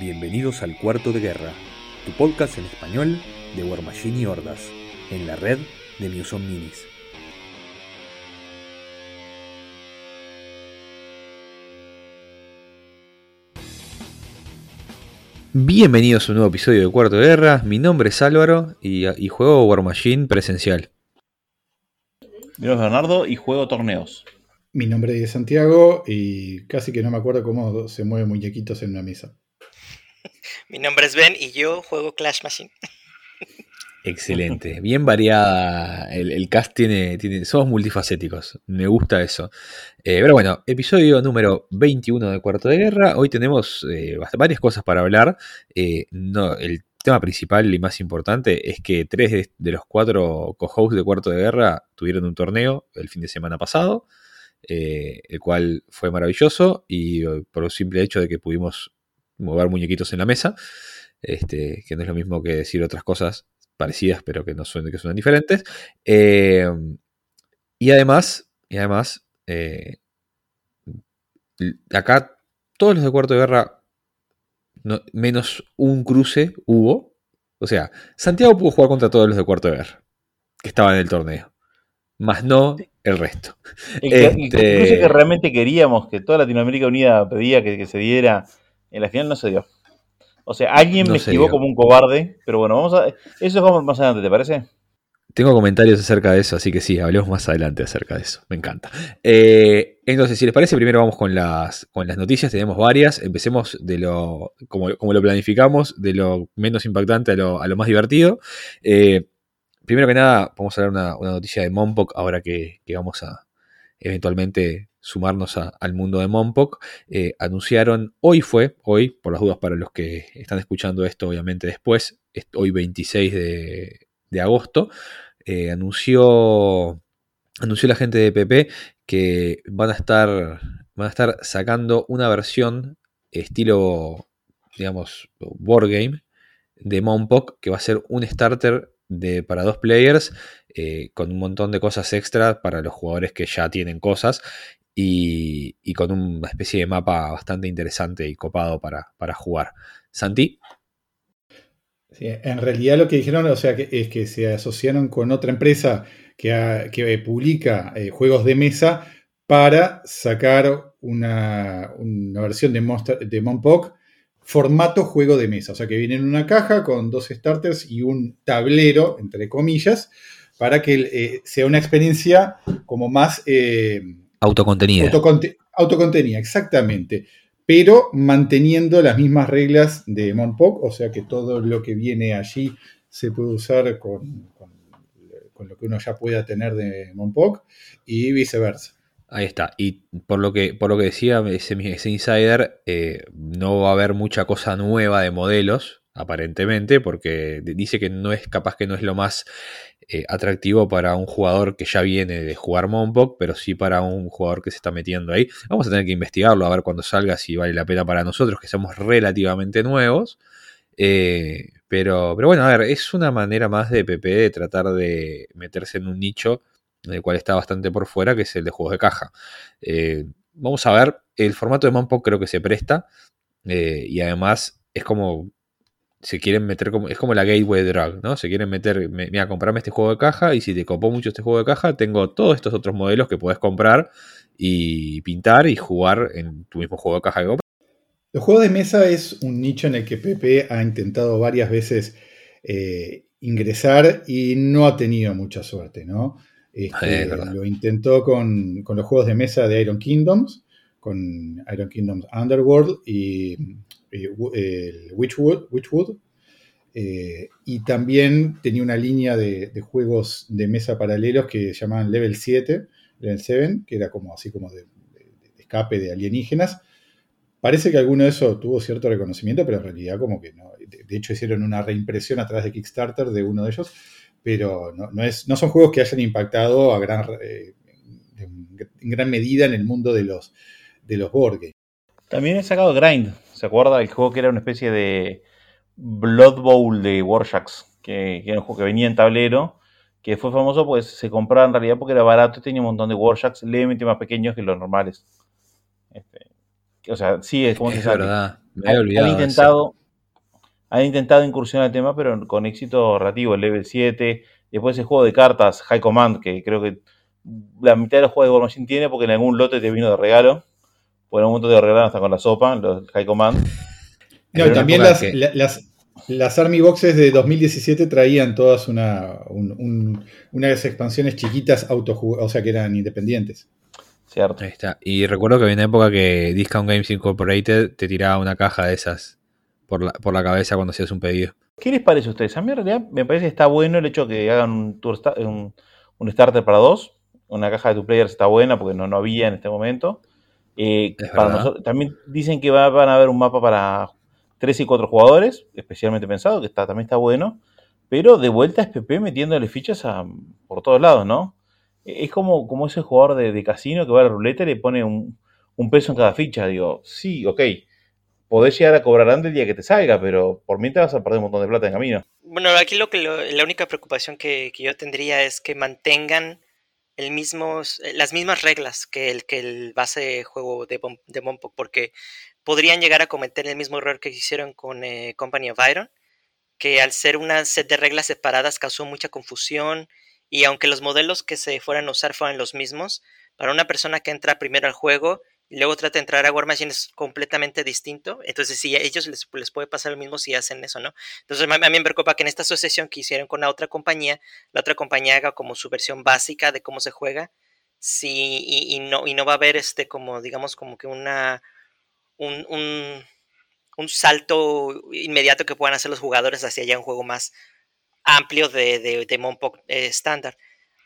Bienvenidos al Cuarto de Guerra, tu podcast en español de War Machine y Hordas, en la red de Muson Minis. Bienvenidos a un nuevo episodio de Cuarto de Guerra. Mi nombre es Álvaro y, y juego War Machine presencial. Mi nombre es Bernardo y juego torneos. Mi nombre es Santiago y casi que no me acuerdo cómo se mueven muñequitos en una mesa. Mi nombre es Ben y yo juego Clash Machine. Excelente, bien variada. El, cast tiene, tiene, somos multifacéticos. Me gusta eso. Eh, pero bueno, episodio número 21 de Cuarto de Guerra. Hoy tenemos eh, varias cosas para hablar. Eh, no, el tema principal y más importante es que tres de, los cuatro co-hosts de Cuarto de Guerra tuvieron un torneo el fin de semana pasado. el cual fue maravilloso y por el simple hecho de que pudimos mover muñequitos en la mesa, este, que no es lo mismo que decir otras cosas parecidas, pero que no suenen, que suenan diferentes. Eh, y además, y además, eh, acá todos los de cuarto de guerra, menos un cruce hubo. O sea, Santiago pudo jugar contra todos los de cuarto de guerra que estaban en el torneo. Más no el resto. El, este, cruce que realmente queríamos, que toda Latinoamérica Unida pedía que se diera en la final no se dio. O sea, alguien me esquivó como un cobarde, pero bueno, vamos a. Eso vamos más adelante, ¿te parece? Tengo comentarios acerca de eso, así que sí, hablemos más adelante acerca de eso. Me encanta. Eh, entonces, si les parece, primero vamos con las, con las noticias. Tenemos varias. Empecemos de lo, como, lo planificamos, de lo menos impactante a lo, a lo más divertido. Eh, primero que nada, vamos a hablar una, una noticia de Monpok ahora que, que vamos a eventualmente sumarnos al mundo de Monpok, eh, anunciaron, hoy fue, hoy, por las dudas para los que están escuchando esto obviamente después, hoy 26 de, agosto, eh, anunció, anunció la gente de PP que van a estar, van a estar sacando una versión estilo, digamos, board game de Monpok, que va a ser un starter de, para dos players eh, con un montón de cosas extra para los jugadores que ya tienen cosas y, con una especie de mapa bastante interesante y copado para, jugar. Santi. en realidad lo que dijeron o sea, es que se asociaron con otra empresa que, publica eh, juegos de mesa para sacar una, versión de, Monster, de Monpok formato juego de mesa. O sea, que viene en una caja con dos starters y un tablero, entre comillas, para que eh, sea una experiencia como más... Eh, Autocontenida. autocontenida, exactamente. Pero manteniendo las mismas reglas de Monpok, o sea que todo lo que viene allí se puede usar con, lo que uno ya pueda tener de Monpok y viceversa. Ahí está. Y por lo que, por lo que decía ese, insider, eh, no va a haber mucha cosa nueva de modelos, aparentemente, porque dice que no es capaz que no es lo más eh, atractivo para un jugador que ya viene de jugar Monpok, pero sí para un jugador que se está metiendo ahí. Vamos a tener que investigarlo a ver cuando salga si vale la pena para nosotros, que somos relativamente nuevos. Eh, pero, pero bueno, a ver, es una manera más de PP de tratar de meterse en un nicho en el cual está bastante por fuera, que es el de juegos de caja. Eh, vamos a ver, el formato de Monpok creo que se presta. y además es como se quieren meter como, es como la gateway drug, ¿no? Se quieren meter, mira, comprarme este juego de caja y si te copó mucho este juego de caja, tengo todos estos otros modelos que puedes comprar y pintar y jugar en tu mismo juego de caja que compras. Los juegos de mesa es un nicho en el que Pepe ha intentado varias veces eh, ingresar y no ha tenido mucha suerte, ¿no? Este, lo intentó con, con, los juegos de mesa de Iron Kingdoms, con Iron Kingdoms Underworld y el Witchwood, eh, y también tenía una línea de, juegos de mesa paralelos que se llamaban Level 7, Level 7, que era como así como de, escape de alienígenas. Parece que alguno de esos tuvo cierto reconocimiento, pero en realidad como que no. De, hecho hicieron una reimpresión a través de Kickstarter de uno de ellos, pero no, es, no son juegos que hayan impactado a gran, eh, en gran medida en el mundo de los, de los board games. También he sacado Grind, ¿Se acuerda? El juego que era una especie de Blood Bowl de Warsharks, que, era un juego que venía en tablero, que fue famoso pues se compraba en realidad porque era barato y tenía un montón de Warsharks levemente más pequeños que los normales. Este, o sea, sí, es como es verdad. Me había olvidado. Han intentado, han intentado incursionar el tema, pero con éxito relativo. El level 7, después el juego de cartas, High Command, que creo que la mitad de los juegos de War Machine tiene porque en algún lote te vino de regalo. Por un momento te regalaron hasta con la sopa, los High Command. No, y también las, las, las, Army Boxes de 2017 traían todas una, unas expansiones chiquitas auto o sea que eran independientes. Cierto. Ahí está. Y recuerdo que había una época que Discount Games Incorporated te tiraba una caja de esas por la, por la cabeza cuando hacías un pedido. ¿Qué les parece a ustedes? A mí en realidad me parece que está bueno el hecho de que hagan un, tour, un, un starter para dos una caja de tu players está buena porque no, no había en este momento. Eh, también dicen que van a haber un mapa para 3 y 4 jugadores, especialmente pensado, que está, también está bueno. Pero de vuelta es PP metiéndole fichas por todos lados, ¿no? E, es como, como ese jugador de, casino que va a la ruleta y le pone un, peso en cada ficha. Digo, sí, ok, podés llegar a cobrar antes del día que te salga, pero por mí te vas a perder un montón de plata en camino. Bueno, aquí lo que la única preocupación que, que, yo tendría es que mantengan el mismos, eh, las mismas reglas que el, que el base juego de, de porque podrían llegar a cometer el mismo error que hicieron con eh, Company of Iron, que al ser una set de reglas separadas causó mucha confusión y aunque los modelos que se fueran a usar fueran los mismos, para una persona que entra primero al juego y luego trata de entrar a War Machine es completamente distinto. Entonces, sí, a ellos les, puede pasar lo mismo si hacen eso, ¿no? Entonces, a mí me preocupa que en esta asociación que hicieron con la otra compañía, la otra compañía haga como su versión básica de cómo se juega. Sí, y, no, y no va a haber este como, digamos, como que una. un, un, salto inmediato que puedan hacer los jugadores hacia allá un juego más amplio de, de, de eh, estándar.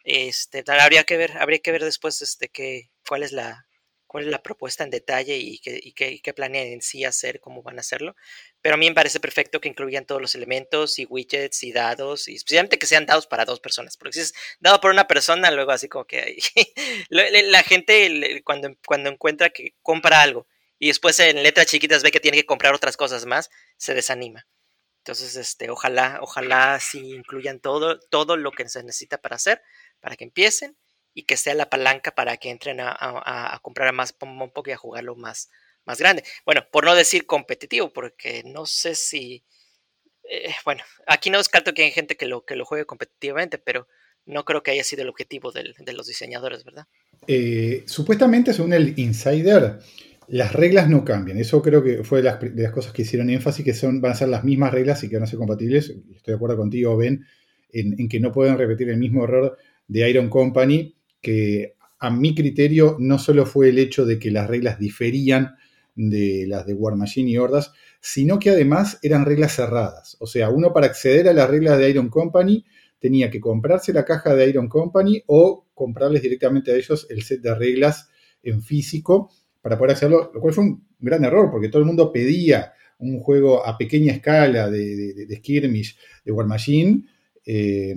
este, habría que ver, habría que ver después este que cuál es la, cuál es la propuesta en detalle y qué, y planean en sí hacer, cómo van a hacerlo. Pero a mí me parece perfecto que incluyan todos los elementos y widgets y dados, y especialmente que sean dados para dos personas, porque si es dado por una persona, luego así como que la gente cuando, cuando encuentra que compra algo y después en letras chiquitas ve que tiene que comprar otras cosas más, se desanima. Entonces, este, ojalá, ojalá sí incluyan todo, todo lo que se necesita para hacer, para que empiecen y que sea la palanca para que entren a, comprar a más poco y a jugarlo más, más grande. Bueno, por no decir competitivo, porque no sé si. Eh, bueno, aquí no descarto que hay gente que lo, que lo juegue competitivamente, pero no creo que haya sido el objetivo de los diseñadores, ¿verdad? Eh, supuestamente, según el Insider, las reglas no cambian. Eso creo que fue de las, cosas que hicieron énfasis, que son, van a ser las mismas reglas y que van a ser compatibles. Estoy de acuerdo contigo, Ben, en, en que no pueden repetir el mismo error de Iron Company que a mi criterio no solo fue el hecho de que las reglas diferían de las de War Machine y Hordas, sino que además eran reglas cerradas. O sea, uno para acceder a las reglas de Iron Company tenía que comprarse la caja de Iron Company o comprarles directamente a ellos el set de reglas en físico para poder hacerlo, lo cual fue un gran error porque todo el mundo pedía un juego a pequeña escala de, skirmish de War Machine. Eh,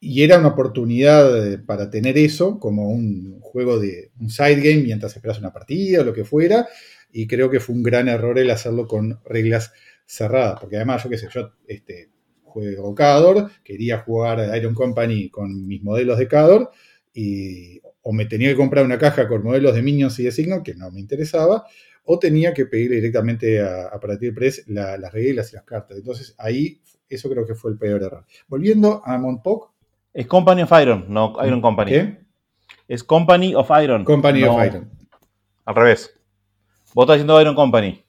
y era una oportunidad para tener eso como un juego de un side game mientras esperas una partida o lo que fuera. Y creo que fue un gran error el hacerlo con reglas cerradas. Porque además, yo qué sé, yo este, juego Cador, quería jugar Iron Company con mis modelos de Cador. Y o me tenía que comprar una caja con modelos de Minions y de Signo, que no me interesaba, o tenía que pedir directamente a, a Press las reglas y las cartas. Entonces ahí, eso creo que fue el peor error. Volviendo a Montpok, es Company of Iron, no Iron Company. ¿Qué? Es Company of Iron. Company of Iron. Al revés. Vos estás diciendo Iron Company.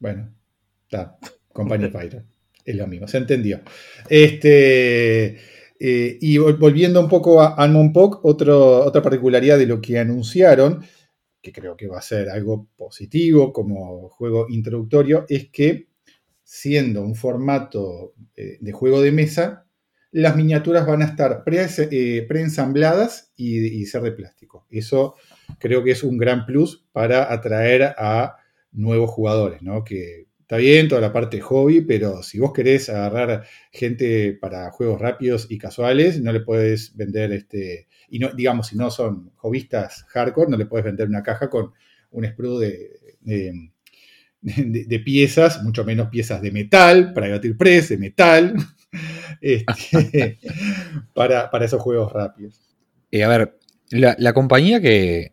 bueno, está. Company of Iron. Es lo mismo, se entendió. Este, eh, y volviendo un poco a Almond Pock, otra particularidad de lo que anunciaron, que creo que va a ser algo positivo como juego introductorio, es que siendo un formato eh, de juego de mesa, las miniaturas van a estar eh, preensambladas y, ser de plástico. Eso creo que es un gran plus para atraer a nuevos jugadores, ¿no? Que está bien toda la parte hobby, pero si vos querés agarrar gente para juegos rápidos y casuales, no le puedes vender este, y no, digamos, si no son hobbyistas hardcore, no le puedes vender una caja con un sprue de, de, piezas, mucho menos piezas de metal, para batir press, de metal, este, para, esos juegos rápidos. y a ver, la, compañía que,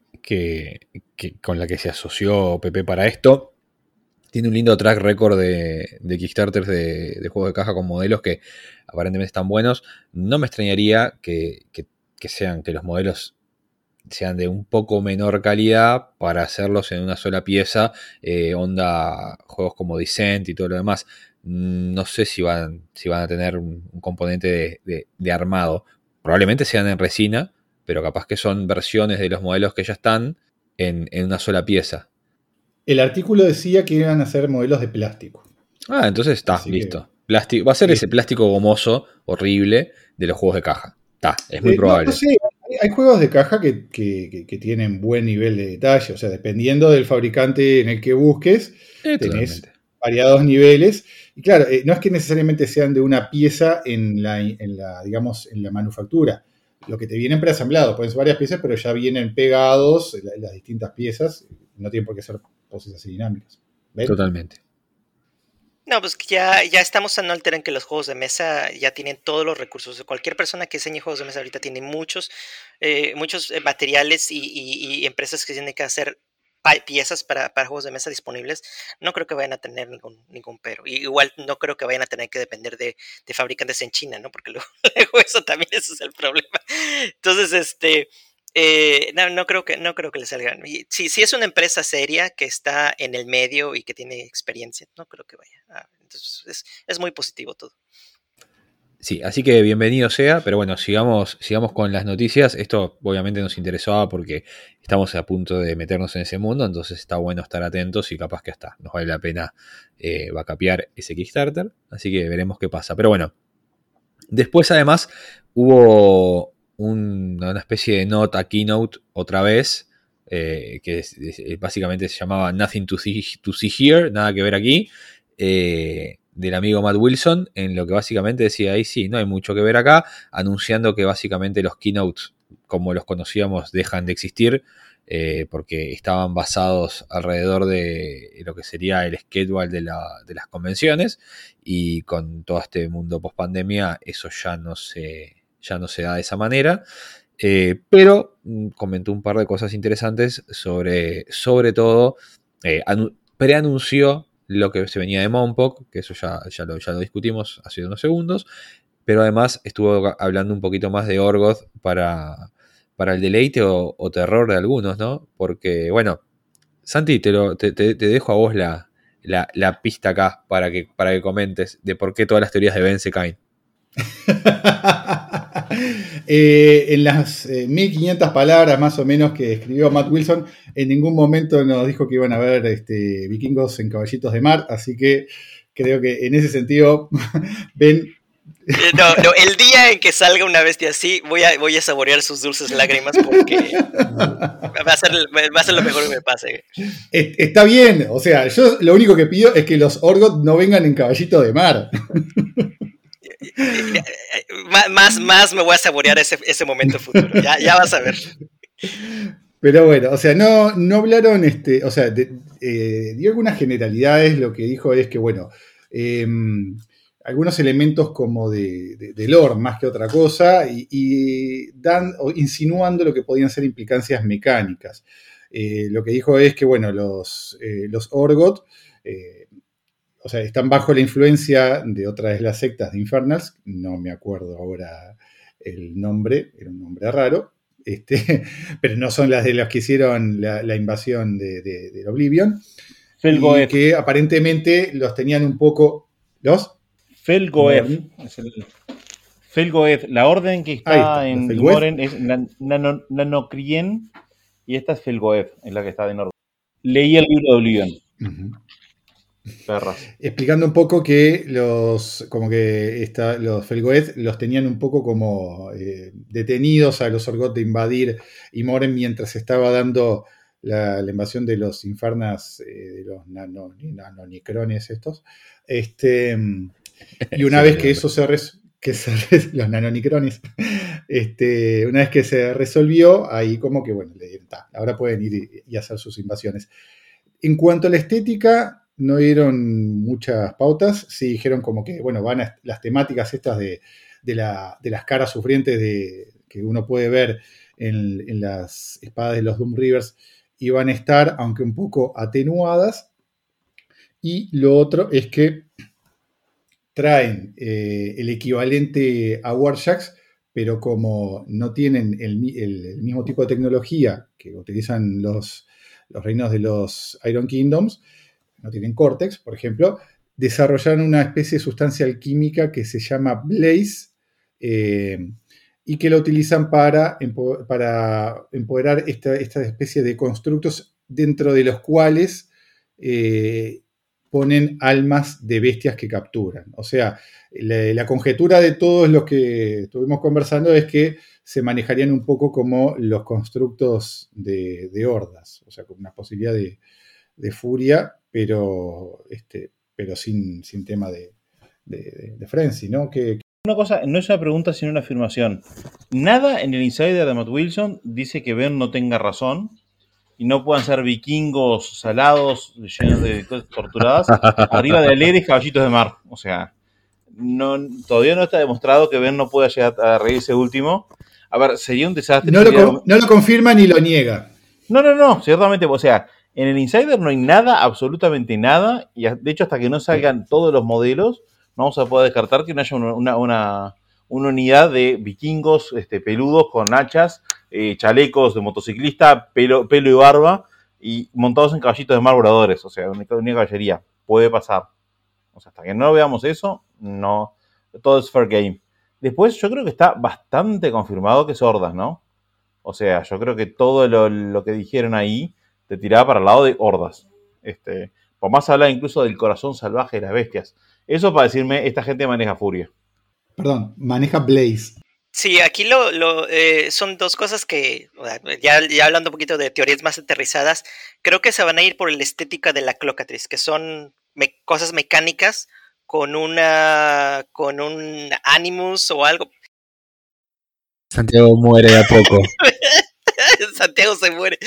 con la que se asoció Pepe para esto tiene un lindo track record de, de Kickstarters de, juegos de caja con modelos que aparentemente están buenos. No me extrañaría que, sean, que los modelos sean de un poco menor calidad para hacerlos en una sola pieza, eh, onda juegos como Descent y todo lo demás. No sé si van, si van a tener un, componente de, armado. Probablemente sean en resina, pero capaz que son versiones de los modelos que ya están en, en una sola pieza. El artículo decía que iban a ser modelos de plástico. Ah, entonces está, listo. Plástico, va a ser ese plástico gomoso horrible de los juegos de caja. Está, es muy probable. hay juegos de caja que, tienen buen nivel de detalle. O sea, dependiendo del fabricante en el que busques, tenés variados niveles. Y claro, eh, no es que necesariamente sean de una pieza en la, en la, digamos, en la manufactura. Lo que te vienen preasamblados, pueden ser varias piezas, pero ya vienen pegados las distintas piezas. No tienen por qué ser cosas así dinámicas. Totalmente. No, pues ya, ya estamos en alter en que los juegos de mesa ya tienen todos los recursos. Cualquier persona que enseñe juegos de mesa ahorita tiene muchos, eh, muchos eh, materiales y, empresas que tienen que hacer piezas para, juegos de mesa disponibles. No creo que vayan a tener ningún, ningún pero. Y igual no creo que vayan a tener que depender de, fabricantes en China, ¿no? Porque luego, eso también ese es el problema. Entonces, este eh, no, no, creo que, no creo que le salgan. Si, si es una empresa seria que está en el medio y que tiene experiencia, no creo que vaya. entonces es, muy positivo todo. Sí, así que bienvenido sea, pero bueno, sigamos, sigamos con las noticias. Esto obviamente nos interesaba porque estamos a punto de meternos en ese mundo, entonces está bueno estar atentos y capaz que hasta nos vale la pena eh, ese Kickstarter. Así que veremos qué pasa. Pero bueno, después además hubo una especie de nota keynote otra vez, eh, que básicamente se llamaba Nothing to see, to see, Here, nada que ver aquí, eh, del amigo Matt Wilson, en lo que básicamente decía ahí, sí, no hay mucho que ver acá, anunciando que básicamente los keynotes, como los conocíamos, dejan de existir. Eh, porque estaban basados alrededor de lo que sería el schedule de, las convenciones y con todo este mundo post pandemia eso ya no se, ya no se da de esa manera. Eh, pero mm, comentó un par de cosas interesantes sobre, sobre todo, eh, preanunció lo que se venía de Monpok, que eso ya, ya, lo, ya lo discutimos hace unos segundos, pero además estuvo hablando un poquito más de Orgoth para, para el deleite o, terror de algunos, ¿no? Porque, bueno, Santi, te, lo, te, dejo a vos la, la, pista acá para que, para que comentes de por qué todas las teorías de Ben se caen. Eh, en las 1500 eh, palabras más o menos que escribió Matt Wilson, en ningún momento nos dijo que iban a ver este, vikingos en caballitos de mar, así que creo que en ese sentido, ven... Eh, no, no, el día en que salga una bestia así, voy a, voy a saborear sus dulces lágrimas porque va a, ser, va a ser lo mejor que me pase. Está bien, o sea, yo lo único que pido es que los Orgot no vengan en caballito de mar. más, más me voy a saborear ese, momento futuro. Ya, vas a ver. Pero bueno, o sea, no, no hablaron, este, o sea, eh, dio algunas generalidades, lo que dijo es que, bueno, em, algunos elementos como de, de, lore más que otra cosa, y, dan, insinuando lo que podían ser implicancias mecánicas. Eh, lo que dijo es que, bueno, los, eh, los Orgot o sea, están bajo la influencia de otra de las sectas de Infernals, no me acuerdo ahora el nombre, era un nombre raro, este, pero no son las de las que hicieron la, invasión de, de, Oblivion. Y que aparentemente los tenían un poco. ¿Los? Felgoeth. Felgoeth. La orden que está, en Moren es Nanocrien y esta es Felgoeth, es la que está de norte. Leí el libro de Oblivion. Explicando un poco que los, como que los Felgoeth los tenían un poco como eh, detenidos a los Orgot de invadir y Moren mientras estaba dando la, invasión de los Infernas, eh, de los nanonicrones estos. Este, y una vez que eso se, que los nanonicrones, este, una vez que se resolvió, ahí como que bueno, le ahora pueden ir y hacer sus invasiones. En cuanto a la estética, no dieron muchas pautas, sí dijeron como que, bueno, van a, las temáticas estas de, las caras sufrientes de, que uno puede ver en, las espadas de los Doom Rivers iban a estar, aunque un poco atenuadas. Y lo otro es que traen eh, el equivalente a Warshax, pero como no tienen el, mismo tipo de tecnología que utilizan los, los reinos de los Iron Kingdoms, no tienen Cortex, por ejemplo, desarrollaron una especie de sustancia alquímica que se llama Blaze eh, y que la utilizan para, para empoderar esta, especie de constructos dentro de los cuales eh, ponen almas de bestias que capturan. O sea, la, conjetura de todos los que estuvimos conversando es que se manejarían un poco como los constructos de, hordas, o sea, con una posibilidad de, furia, pero, este, pero sin, sin tema de, de, frenzy, ¿no? Que, una cosa, no es una pregunta, sino una afirmación. Nada en el insider de Matt Wilson dice que Ben no tenga razón y no puedan ser vikingos salados, llenos de cosas torturadas, arriba de alegres caballitos de mar. O sea, no, todavía no está demostrado que Ben no pueda llegar a reírse último. A ver, sería un desastre. No, lo, no lo confirma ni lo niega. No, no, no, ciertamente, o sea, en el Insider no hay nada, absolutamente nada, y de hecho hasta que no salgan todos los modelos, no vamos a poder descartar que no haya una, una, unidad de vikingos este, peludos con hachas eh, chalecos de motociclista, pelo, pelo y barba, y montados en caballitos de mar voladores, o sea, una, caballería. Puede pasar. O sea, hasta que no veamos eso, no. Todo es fair game. Después, yo creo que está bastante confirmado que es hordas, ¿no? O sea, yo creo que todo lo, que dijeron ahí te tiraba para el lado de hordas. Este, por más hablar incluso del corazón salvaje de las bestias. Eso para decirme, esta gente maneja furia. Perdón, maneja Blaze. Sí, aquí lo, eh, son dos cosas que, ya, ya, hablando un poquito de teorías más aterrizadas, creo que se van a ir por la estética de la clocatriz, que son cosas mecánicas con una con un animus o algo. Santiago muere a poco. Santiago se muere.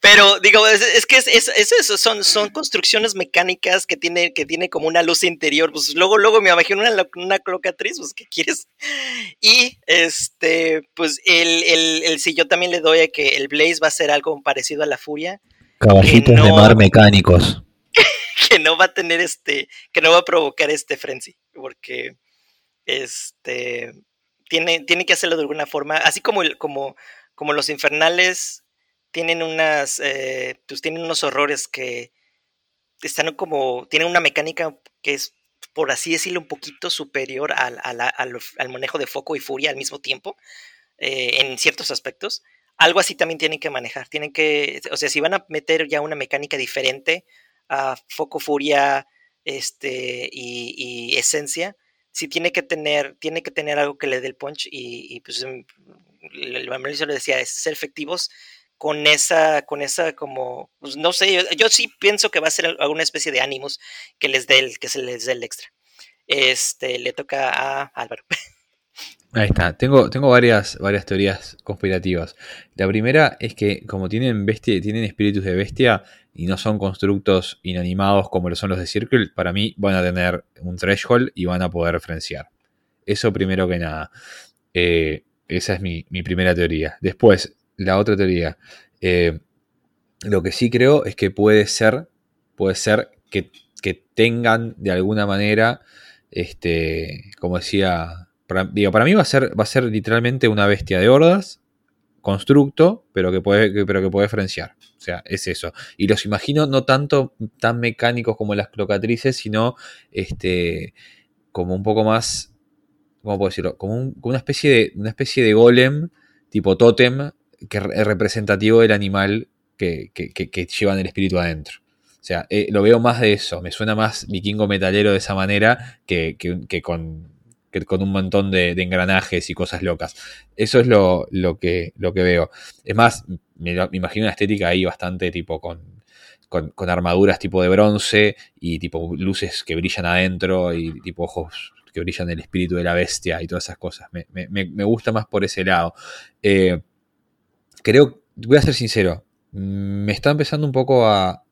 Pero digo, es, que es, eso, son, son construcciones mecánicas que tiene, que tiene como una luz interior. Pues luego, luego me imagino una, una clocatriz, pues ¿qué quieres? Y este, pues el, el, si yo también le doy a que el Blaze va a ser algo parecido a la Furia. Caballitos de mar mecánicos. que no va a tener este, que no va a provocar este frenzy, porque este tiene, tiene que hacerlo de alguna forma, así como, el, como como los infernales tienen unas, eh, pues tienen unos horrores que están como, tienen una mecánica que es, por así decirlo, un poquito superior al, al, manejo de foco y furia al mismo tiempo, eh, en ciertos aspectos. Algo así también tienen que manejar, tienen que, o sea, si van a meter ya una mecánica diferente a foco, furia, este, y, esencia, sí tiene que tener, tiene que tener algo que le dé el punch y, pues el Mauricio le decía, es ser efectivos con esa, con esa como, pues no sé, yo, sí pienso que va a ser alguna especie de ánimos que les dé el, que se les dé el extra. Este, le toca a Álvaro. Ahí está, tengo, tengo varias, varias teorías conspirativas. La primera es que como tienen bestia, tienen espíritus de bestia y no son constructos inanimados como lo son los de Circle, para mí van a tener un threshold y van a poder referenciar. Eso primero que nada. Eh, esa es mi, primera teoría. Después, la otra teoría. Eh, lo que sí creo es que puede ser, puede ser que, tengan de alguna manera, este, como decía, para, digo, para mí va a ser, va a ser literalmente una bestia de hordas, constructo, pero que puede, pero que puede. O sea, es eso. Y los imagino no tanto tan mecánicos como las clocatrices, sino este, como un poco más ¿cómo puedo decirlo? Como, una, especie de, una especie de golem tipo tótem que es representativo del animal que, que, llevan el espíritu adentro. O sea, eh, lo veo más de eso, me suena más vikingo metalero de esa manera que, con, con un montón de, engranajes y cosas locas. Eso es lo, que, lo que veo. Es más, me, imagino una estética ahí bastante tipo con, con, armaduras tipo de bronce y tipo luces que brillan adentro y tipo ojos que brillan el espíritu de la bestia y todas esas cosas. Me, gusta más por ese lado. Eh, creo, voy a ser sincero, me está empezando un poco a,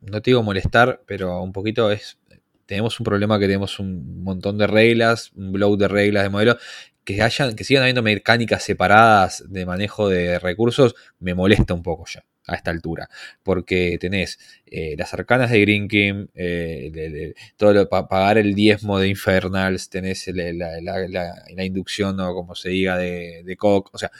no te digo molestar, pero un poquito es, tenemos un problema que tenemos un montón de reglas, un blow de reglas de modelo, que, hayan, que sigan habiendo mecánicas separadas de manejo de recursos, me molesta un poco ya. a esta altura. Porque tenés eh, las arcanas de Green King, eh, todo lo, pagar el diezmo de Infernals, tenés la, inducción o como se diga de, de O sea,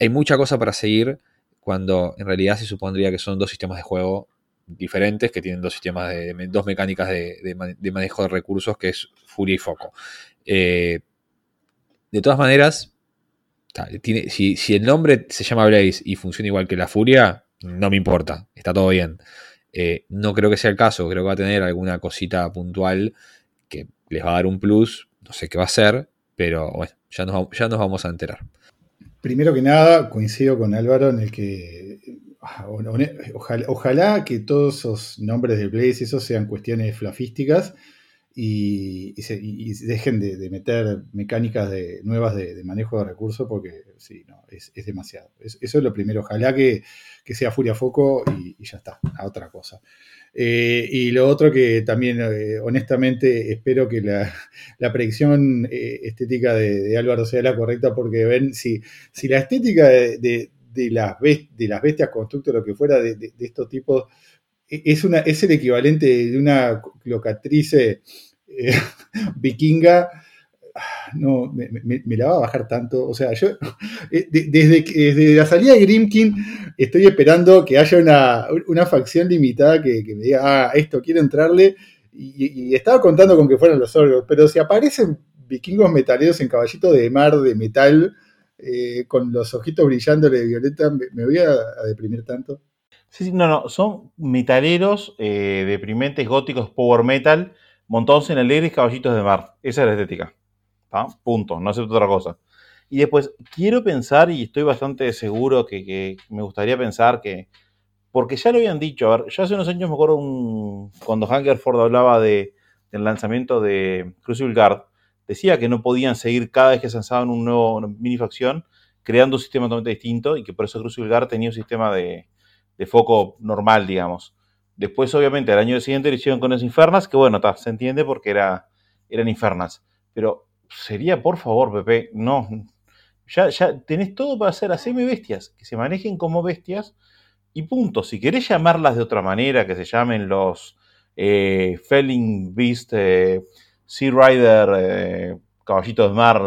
hay mucha cosa para seguir cuando en realidad se supondría que son dos sistemas de juego diferentes que tienen dos sistemas de, dos mecánicas de, manejo de recursos que es Furia y Foco. Eh, de todas maneras, si, el nombre se llama Blaze y funciona igual que la Furia, no me importa, está todo bien. Eh, no creo que sea el caso, creo que va a tener alguna cosita puntual que les va a dar un plus, no sé qué va a ser, pero bueno, ya nos, ya nos vamos a enterar. Primero que nada, coincido con Álvaro en el que ah, ojalá, que todos esos nombres de Blaze sean cuestiones flafísticas y, dejen de, meter mecánicas de, nuevas de, manejo de recursos porque sí, no, es, demasiado. eso es lo primero. Ojalá que, sea Furia Foco y, ya está, a otra cosa. Eh, y lo otro que también, eh, honestamente, espero que la, predicción eh, estética de, Álvaro sea la correcta, porque ven, si, si la estética de, las, de las bestias, constructos, lo que fuera de, estos tipos, e, es, una, es el equivalente de una locatrice vikinga, no, me, la va a bajar tanto. O sea, yo eh, desde, desde la salida de Grimkin estoy esperando que haya una, facción limitada que, me diga, ah, esto quiero entrarle. Y, estaba contando con que fueran los orgos, pero si aparecen vikingos metaleros en caballitos de mar de metal, eh, con los ojitos brillándole de violeta, me, voy a, deprimir tanto. Sí, sí, no, no, son metaleros eh, deprimentes góticos power metal montados en alegres caballitos de mar. Esa es la estética. Punto, no acepto otra cosa. Y después, quiero pensar, y estoy bastante seguro que, me gustaría pensar que, porque ya lo habían dicho, a ver, ya hace unos años me acuerdo un, cuando Hungerford hablaba de, del lanzamiento de Crucible Guard, decía que no podían seguir cada vez que se lanzaban un nuevo mini facción creando un sistema totalmente distinto y que por eso Crucible Guard tenía un sistema de, foco normal, digamos. Después, obviamente, al año siguiente lo hicieron con los Infernas, que bueno, se entiende porque era, eran Infernas. Pero sería, por favor, Pepe, no. Ya, ya tenés todo para hacer, haceme bestias, que se manejen como bestias y punto. Si querés llamarlas de otra manera, que se llamen los eh, Felling Beast eh, Sea Rider eh, Caballitos de Mar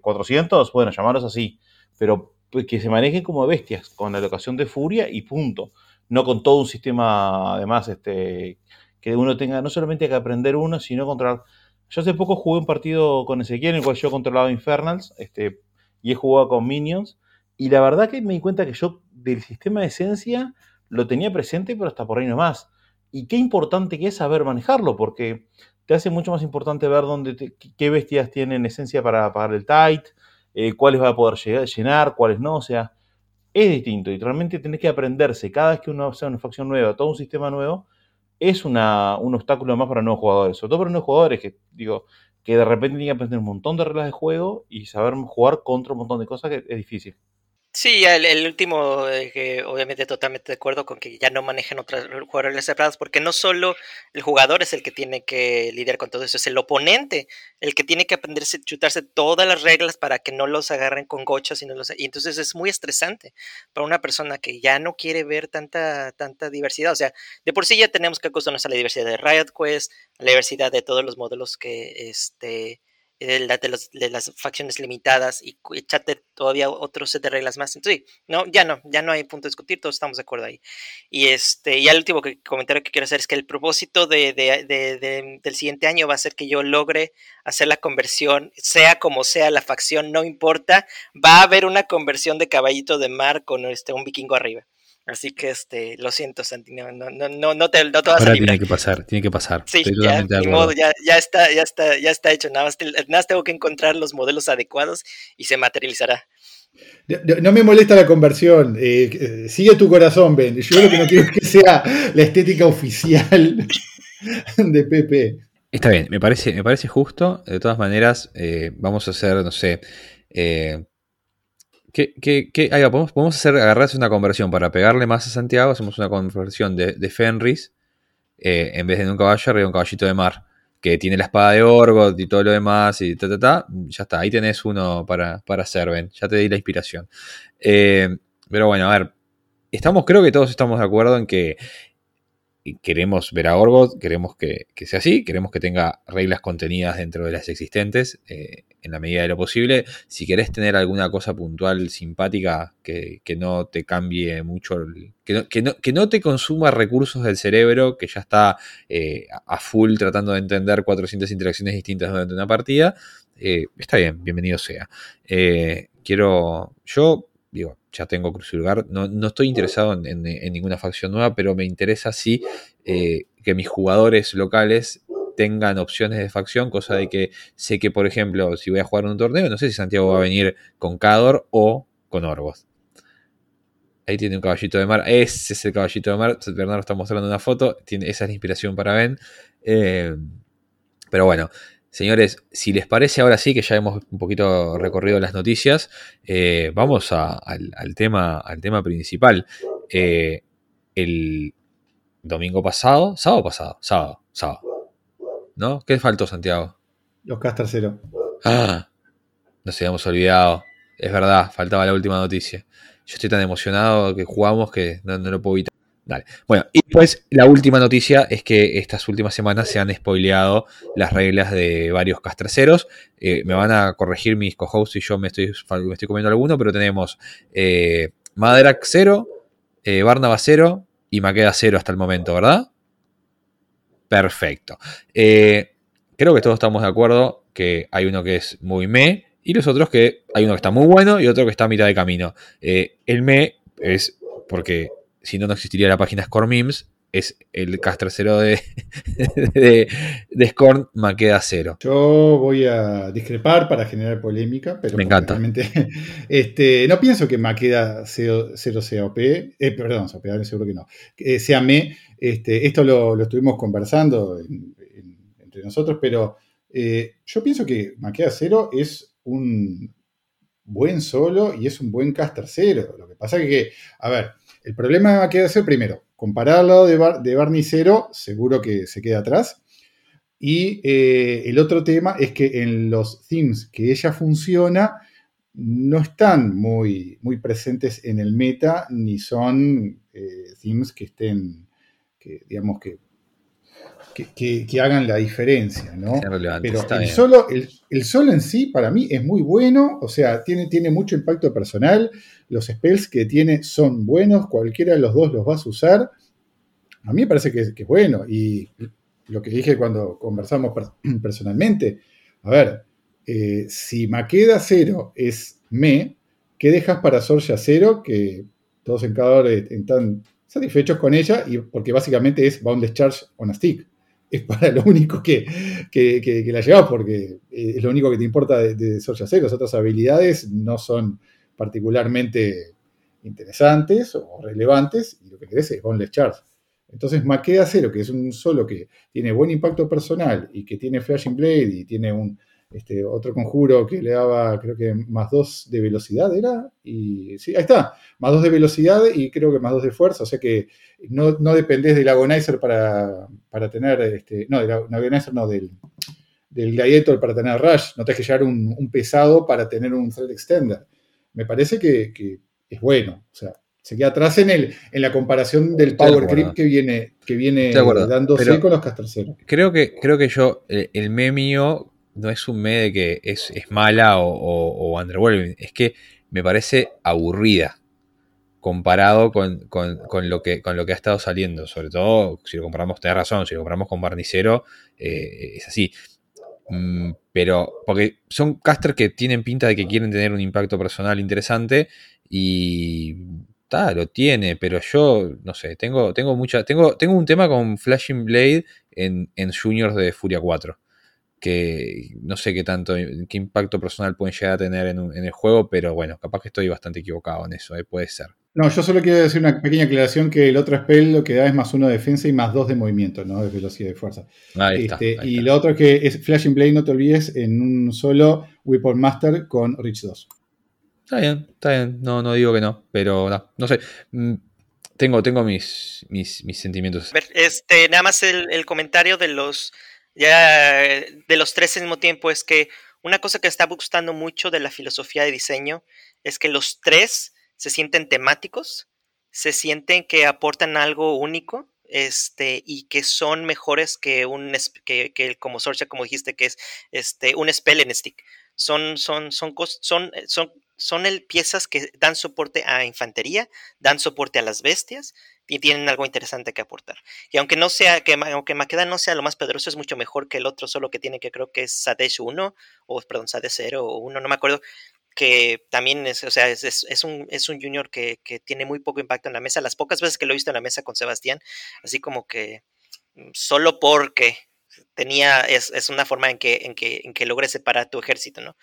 400, bueno, llamarlos así. Pero pues, que se manejen como bestias, con la locación de furia y punto. No con todo un sistema, además, este, que uno tenga no solamente que aprender uno, sino controlar yo hace poco jugué un partido con Ezequiel en el cual yo controlaba Infernals este, y he jugado con Minions. Y la verdad que me di cuenta que yo del sistema de esencia lo tenía presente, pero hasta por ahí nomás. Y qué importante que es saber manejarlo, porque te hace mucho más importante ver dónde qué bestias tienen esencia para pagar el tight, eh, cuáles va a poder llenar, cuáles no. O sea, es distinto y realmente tenés que aprenderse cada vez que uno hace una facción nueva, todo un sistema nuevo, es una, un obstáculo más para nuevos jugadores, sobre todo para nuevos jugadores que, digo, que de repente tienen que aprender un montón de reglas de juego y saber jugar contra un montón de cosas que es difícil. Sí, el, último, eh, que obviamente totalmente de acuerdo con que ya no manejen otras jugadores separados, porque no solo el jugador es el que tiene que lidiar con todo eso, es el oponente el que tiene que aprenderse, chutarse todas las reglas para que no los agarren con gochas y los... Y entonces es muy estresante para una persona que ya no quiere ver tanta, tanta diversidad. O sea, de por sí ya tenemos que acostumbrarnos a la diversidad de Riot Quest, a la diversidad de todos los modelos que este de, las facciones limitadas y echarte todavía otro set de reglas más. Entonces, no, ya no, ya no hay punto de discutir, todos estamos de acuerdo ahí. Y este, ya el último comentario que quiero hacer es que el propósito de, del siguiente año va a ser que yo logre hacer la conversión, sea como sea la facción, no importa, va a haber una conversión de caballito de mar con este, un vikingo arriba. Así que este, lo siento, Santi, no, no, no, no, te, no te vas Ahora a librar. tiene que pasar, tiene que pasar. Sí, ya, modo, ya, ya, está, ya está, ya está hecho. Nada más, tengo que encontrar los modelos adecuados y se materializará. No me molesta la conversión. Eh, eh, sigue tu corazón, Ben. Yo lo que no quiero es que sea la estética oficial de PP. Está bien, me parece, me parece justo. De todas maneras, eh, vamos a hacer, no sé, ¿Qué, podemos, hacer, agarrarse una conversión para pegarle más a Santiago. Hacemos una conversión de, Fenris eh, en vez de un caballo, arriba un caballito de mar que tiene la espada de Orgot y todo lo demás y ta, ta, ta. Ya está, ahí tenés uno para, para hacer, Ya te di la inspiración. Eh, pero bueno, a ver. estamos, creo que todos estamos de acuerdo en que queremos ver a Orgot, queremos que, sea así, queremos que tenga reglas contenidas dentro de las existentes eh, en la medida de lo posible. Si querés tener alguna cosa puntual simpática que, no te cambie mucho, que, no, que, no, te consuma recursos del cerebro, que ya está eh, a full tratando de entender 400 interacciones distintas durante una partida, eh, está bien, bienvenido sea. quiero, yo digo, ya tengo Crucial no, no estoy interesado en, ninguna facción nueva, pero me interesa sí eh, que mis jugadores locales tengan opciones de facción, cosa de que sé que, por ejemplo, si voy a jugar un torneo, no sé si Santiago va a venir con Cador o con Orgos. Ahí tiene un caballito de mar. Ese es el caballito de mar. Bernardo está mostrando una foto. Tiene, esa es la inspiración para Ben. Eh, pero bueno, Señores, si les parece ahora sí que ya hemos un poquito recorrido las noticias, eh, vamos al, tema, al tema principal. Eh, el domingo pasado, sábado pasado, sábado, sábado. ¿No? ¿Qué faltó, Santiago? Los Cast tercero. Ah, nos habíamos olvidado. Es verdad, faltaba la última noticia. Yo estoy tan emocionado que jugamos que no, no lo puedo evitar. Bueno, y pues la última noticia es que estas últimas semanas se han spoileado las reglas de varios castraceros. Eh, me van a corregir mis co-hosts y yo me estoy, me estoy comiendo alguno, pero tenemos eh, Maderac 0, eh, Barnaba 0 y Maqueda 0 hasta el momento, ¿verdad? Perfecto. Eh, creo que todos estamos de acuerdo que hay uno que es muy me y los otros que hay uno que está muy bueno y otro que está a mitad de camino. el me es porque si no, no existiría la página Score Memes, es el cast tercero de, de, Scorn Maqueda cero. Yo voy a discrepar para generar polémica, pero me encanta. Realmente, este, no pienso que Maqueda cero, sea OP, eh, perdón, seguro que no, sea me. Este, esto lo, estuvimos conversando entre nosotros, pero eh, yo pienso que Maqueda cero es un buen solo y es un buen cast tercero. Lo que pasa es que, a ver, el problema que ser primero, compararlo de, de Barney Cero, seguro que se queda atrás. Y eh, el otro tema es que en los themes que ella funciona, no están muy, muy presentes en el meta, ni son eh, themes que estén, que, digamos, que que, hagan la diferencia, ¿no? Pero el solo, el, solo en sí, para mí, es muy bueno, o sea, tiene, tiene mucho impacto personal, los spells que tiene son buenos, cualquiera de los dos los vas a usar. A mí me parece que, es bueno, y lo que dije cuando conversamos personalmente, a ver, eh, si Maqueda cero es me, ¿qué dejas para Sorja cero? Que todos en cada hora están satisfechos con ella, y porque básicamente es Boundless Charge on a Stick es para lo único que, la llevas, porque es lo único que te importa de, de Soulja Las otras habilidades no son particularmente interesantes o relevantes, y lo que querés es Boneless Charge. Entonces, Maqueda Cero, que es un solo que tiene buen impacto personal y que tiene Flashing Blade y tiene un, este, otro conjuro que le daba, creo que más dos de velocidad era, y sí, ahí está, más dos de velocidad y creo que más dos de fuerza, o sea que no, no dependés del agonizer para, para tener, este, no, del agonizer no, del, del gladiator para tener rush, no tenés que llevar un, pesado para tener un thread extender. Me parece que, es bueno, o sea, se queda atrás en, el, en la comparación del power creep que viene, que viene dándose con los casterceros. Creo que, creo que yo, el, el memio no es un me de que es, mala o, o, underwhelming, es que me parece aburrida comparado con, lo que, con lo que ha estado saliendo. Sobre todo, si lo comparamos, tenés razón, si lo comparamos con Barnicero, eh, es así. Mm, pero, porque son casters que tienen pinta de que quieren tener un impacto personal interesante y tal, lo tiene, pero yo, no sé, tengo, tengo mucha, tengo, tengo un tema con Flashing Blade en, en Juniors de Furia 4 que no sé qué tanto, qué impacto personal pueden llegar a tener en, el juego, pero bueno, capaz que estoy bastante equivocado en eso, ¿eh? puede ser. No, yo solo quiero decir una pequeña aclaración que el otro spell lo que da es más uno de defensa y más dos de movimiento, no de velocidad y fuerza. Este, y lo otro que es Flashing Blade, no te olvides, en un solo Weapon Master con Rich 2. Está bien, está bien, no, no digo que no, pero no, no sé. Mm, tengo, tengo mis, mis, sentimientos. Este, nada más el comentario de los ya de los tres al mismo tiempo es que una cosa que está gustando mucho de la filosofía de diseño es que los tres se sienten temáticos, se sienten que aportan algo único este, y que son mejores que un que, que como Sorcha, como dijiste, que es este, un spell en stick. Son, son, son, son, eh, son, son el, piezas que dan soporte a infantería, dan soporte a las bestias y tienen algo interesante que aportar. Y aunque no sea, que aunque Makeda no sea lo más poderoso, es mucho mejor que el otro, solo que tiene que creo que es Sadesh 1, o perdón, Sadesh 0 o 1, no me acuerdo, que también es, o sea, es, un, es un junior que, tiene muy poco impacto en la mesa. Las pocas veces que lo he visto en la mesa con Sebastián, así como que mm, solo porque tenía, es, una forma en que, en que, en que logre separar tu ejército, ¿no?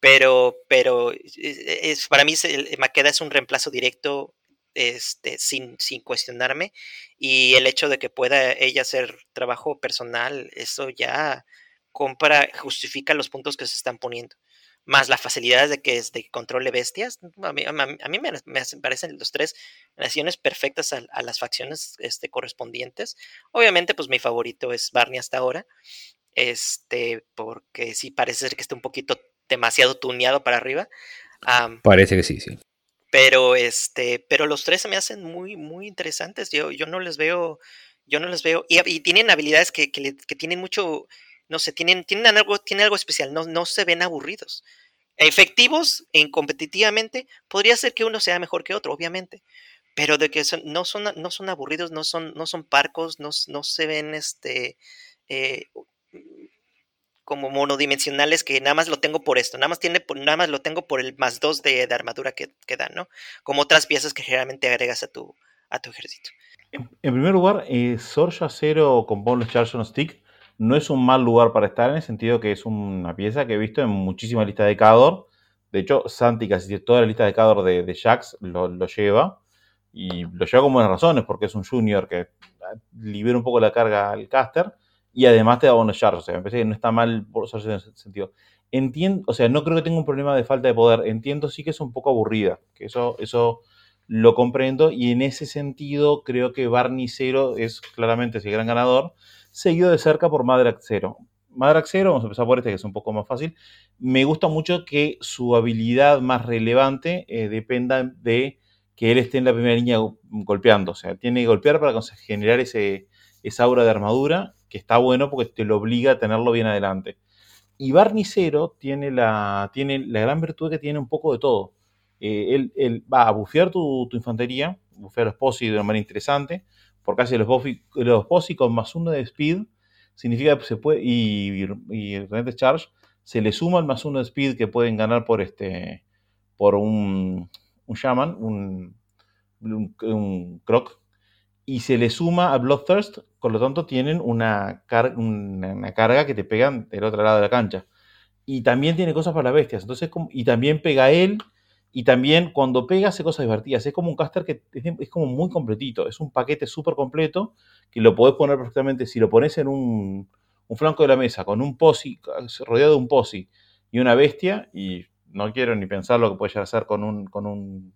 Pero, pero es, para mí Maqueda es un reemplazo directo este, sin, sin cuestionarme y el hecho de que pueda ella hacer trabajo personal, eso ya compra, justifica los puntos que se están poniendo más las facilidades de que de controle bestias, a mí, me, parecen los tres naciones perfectas a, las facciones este, correspondientes. Obviamente, pues mi favorito es Barney hasta ahora, este, porque sí parece ser que está un poquito demasiado tuneado para arriba. parece que sí, sí. Pero este, pero los tres se me hacen muy, muy interesantes. Yo, yo no les veo, yo no les veo, y, tienen habilidades que, que, que tienen mucho no sé, tienen, tienen algo, tienen algo especial, no, no se ven aburridos. Efectivos en competitivamente, podría ser que uno sea mejor que otro, obviamente, pero de que no, son, no son aburridos, no son, no son parcos, no, no se ven este, eh, como monodimensionales que nada más lo tengo por esto, nada más, tiene, nada más lo tengo por el más dos de, armadura que, dan, ¿no? Como otras piezas que generalmente agregas a tu, a tu ejército. En, primer lugar, eh, Sorja Cero con Bonus Charge on Stick no es un mal lugar para estar en el sentido que es una pieza que he visto en muchísimas listas de Cador. De hecho, Santi casi toda la lista de Cador de, de Jax lo, lleva. Y lo lleva con buenas razones, porque es un junior que libera un poco la carga al caster. Y además te da bonus charge. O sea, me parece que no está mal por en ese sentido. Entiendo, o sea, no creo que tenga un problema de falta de poder. Entiendo sí que es un poco aburrida. Que eso, eso lo comprendo. Y en ese sentido, creo que Barney Zero es claramente ese gran ganador seguido de cerca por Madrak Zero. Madrak Zero, vamos a empezar por este que es un poco más fácil. Me gusta mucho que su habilidad más relevante eh, dependa de que él esté en la primera línea golpeando. O sea, tiene que golpear para generar ese, esa aura de armadura, que está bueno porque te lo obliga a tenerlo bien adelante. Y Barnicero tiene la, tiene la gran virtud que tiene un poco de todo. Eh, él, va a bufear tu, infantería, bufear los posi de una manera interesante, porque hace los, los posi con más uno de speed, significa que se puede, y, y, charge, se le suma el más uno de speed que pueden ganar por este, por un, un shaman, un, croc, y se le suma a Bloodthirst, por lo tanto tienen una, una, carga que te pegan del otro lado de la cancha. Y también tiene cosas para las bestias, entonces, y también pega él, y también cuando pega hace cosas divertidas. Es como un caster que es, como muy completito. Es un paquete súper completo que lo podés poner perfectamente. Si lo pones en un, flanco de la mesa con un posi, rodeado de un posi y una bestia, y no quiero ni pensar lo que puede llegar a hacer con un, con un,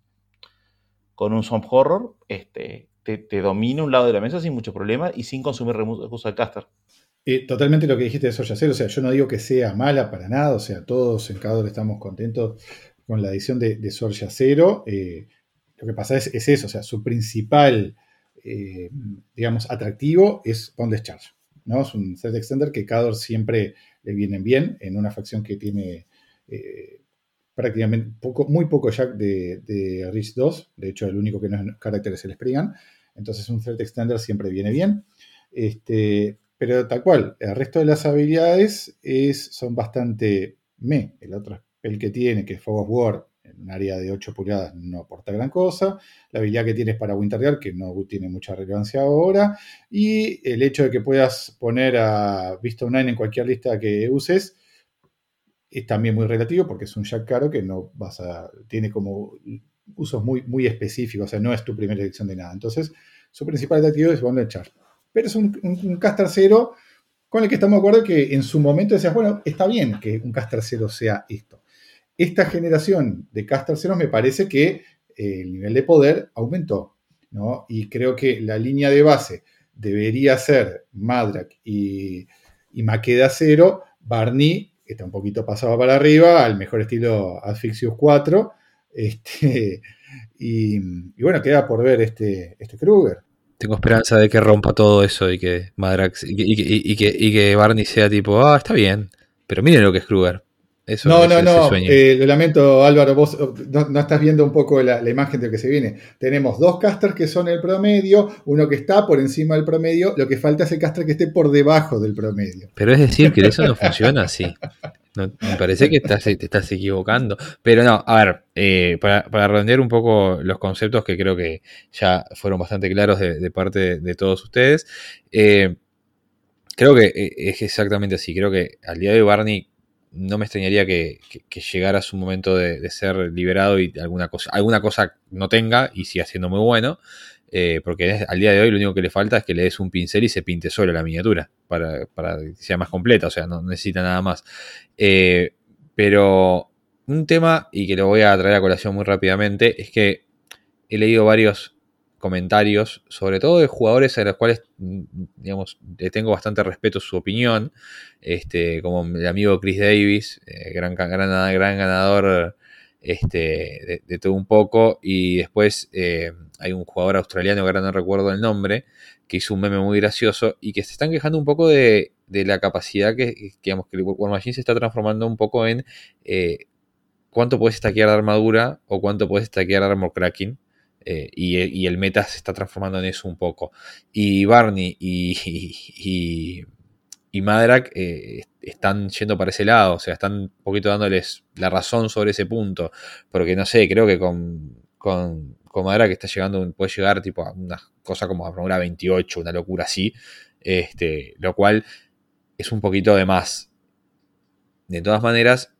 con un Swamp Horror, este, te, domina un lado de la mesa sin mucho problema y sin consumir recursos del caster. Eh, totalmente lo que dijiste de Soya Cero, o sea, yo no digo que sea mala para nada, o sea, todos en cada estamos contentos con la edición de, de Sorja Cero. Eh, lo que pasa es, eso, o sea, su principal, eh, digamos, atractivo es Boundless Charge. ¿no? Es un set extender que Cador siempre le vienen bien en una facción que tiene eh, prácticamente poco, muy poco jack de, de Rich 2. De hecho, el único que no es carácter es el Spriggan. Entonces, un set extender siempre viene bien. Este, pero tal cual, el resto de las habilidades es, son bastante me. El otro el que tiene, que es Fog of War, en un área de 8 pulgadas, no aporta gran cosa. La habilidad que tienes para Winter que no tiene mucha relevancia ahora. Y el hecho de que puedas poner a Vista Online en cualquier lista que uses es también muy relativo porque es un jack caro que no vas a. tiene como usos muy, muy específicos, o sea, no es tu primera elección de nada. Entonces, su principal atractivo es Bundle Char. Pero es un, un, cero con el que estamos de acuerdo que en su momento decías, bueno, está bien que un caster cero sea esto esta generación de Caster me parece que eh, el nivel de poder aumentó, ¿no? Y creo que la línea de base debería ser Madrak y, y Maqueda Cero, Barney, está un poquito pasado para arriba, al mejor estilo Asphyxius 4, este, Y, bueno, queda por ver este, este Kruger. Tengo esperanza de que rompa todo eso y que Madrax y, que, y que Barney sea tipo, ah, está bien, pero miren lo que es Kruger no, no, no. Eh, lo lamento, Álvaro, vos no, estás viendo un poco la, imagen de lo que se viene. Tenemos dos casters que son el promedio, uno que está por encima del promedio, lo que falta es el caster que esté por debajo del promedio. Pero es decir, que eso no funciona así. me parece que estás, te estás equivocando. Pero no, a ver, eh, para, para, redondear un poco los conceptos que creo que ya fueron bastante claros de, parte de, todos ustedes, eh, creo que es exactamente así. Creo que al día de hoy Barney no me extrañaría que, llegara su momento de, ser liberado y alguna cosa, alguna cosa no tenga y siga siendo muy bueno. Eh, porque al día de hoy lo único que le falta es que le des un pincel y se pinte solo la miniatura para, que sea más completa, o sea, no necesita nada más. Eh, pero un tema, y que lo voy a traer a colación muy rápidamente, es que he leído varios comentarios, sobre todo de jugadores a los cuales, mm, digamos, le tengo bastante respeto su opinión, este, como el amigo Chris Davis, eh, gran, gran, gran, ganador este, de, todo un poco, y después eh, hay un jugador australiano que ahora no recuerdo el nombre, que hizo un meme muy gracioso y que se están quejando un poco de, la capacidad que, digamos, que War Machine se está transformando un poco en eh, cuánto puedes stackear de armadura o cuánto puedes stackear de armor cracking eh, y, el meta se está transformando en eso un poco. Y Barney y, y, y Madrak eh, están yendo para ese lado, o sea, están un poquito dándoles la razón sobre ese punto. Porque no sé, creo que con, con, con Madrak está llegando, puede llegar tipo a una cosa como a una 28, una locura así. Este, lo cual es un poquito de más. De todas maneras,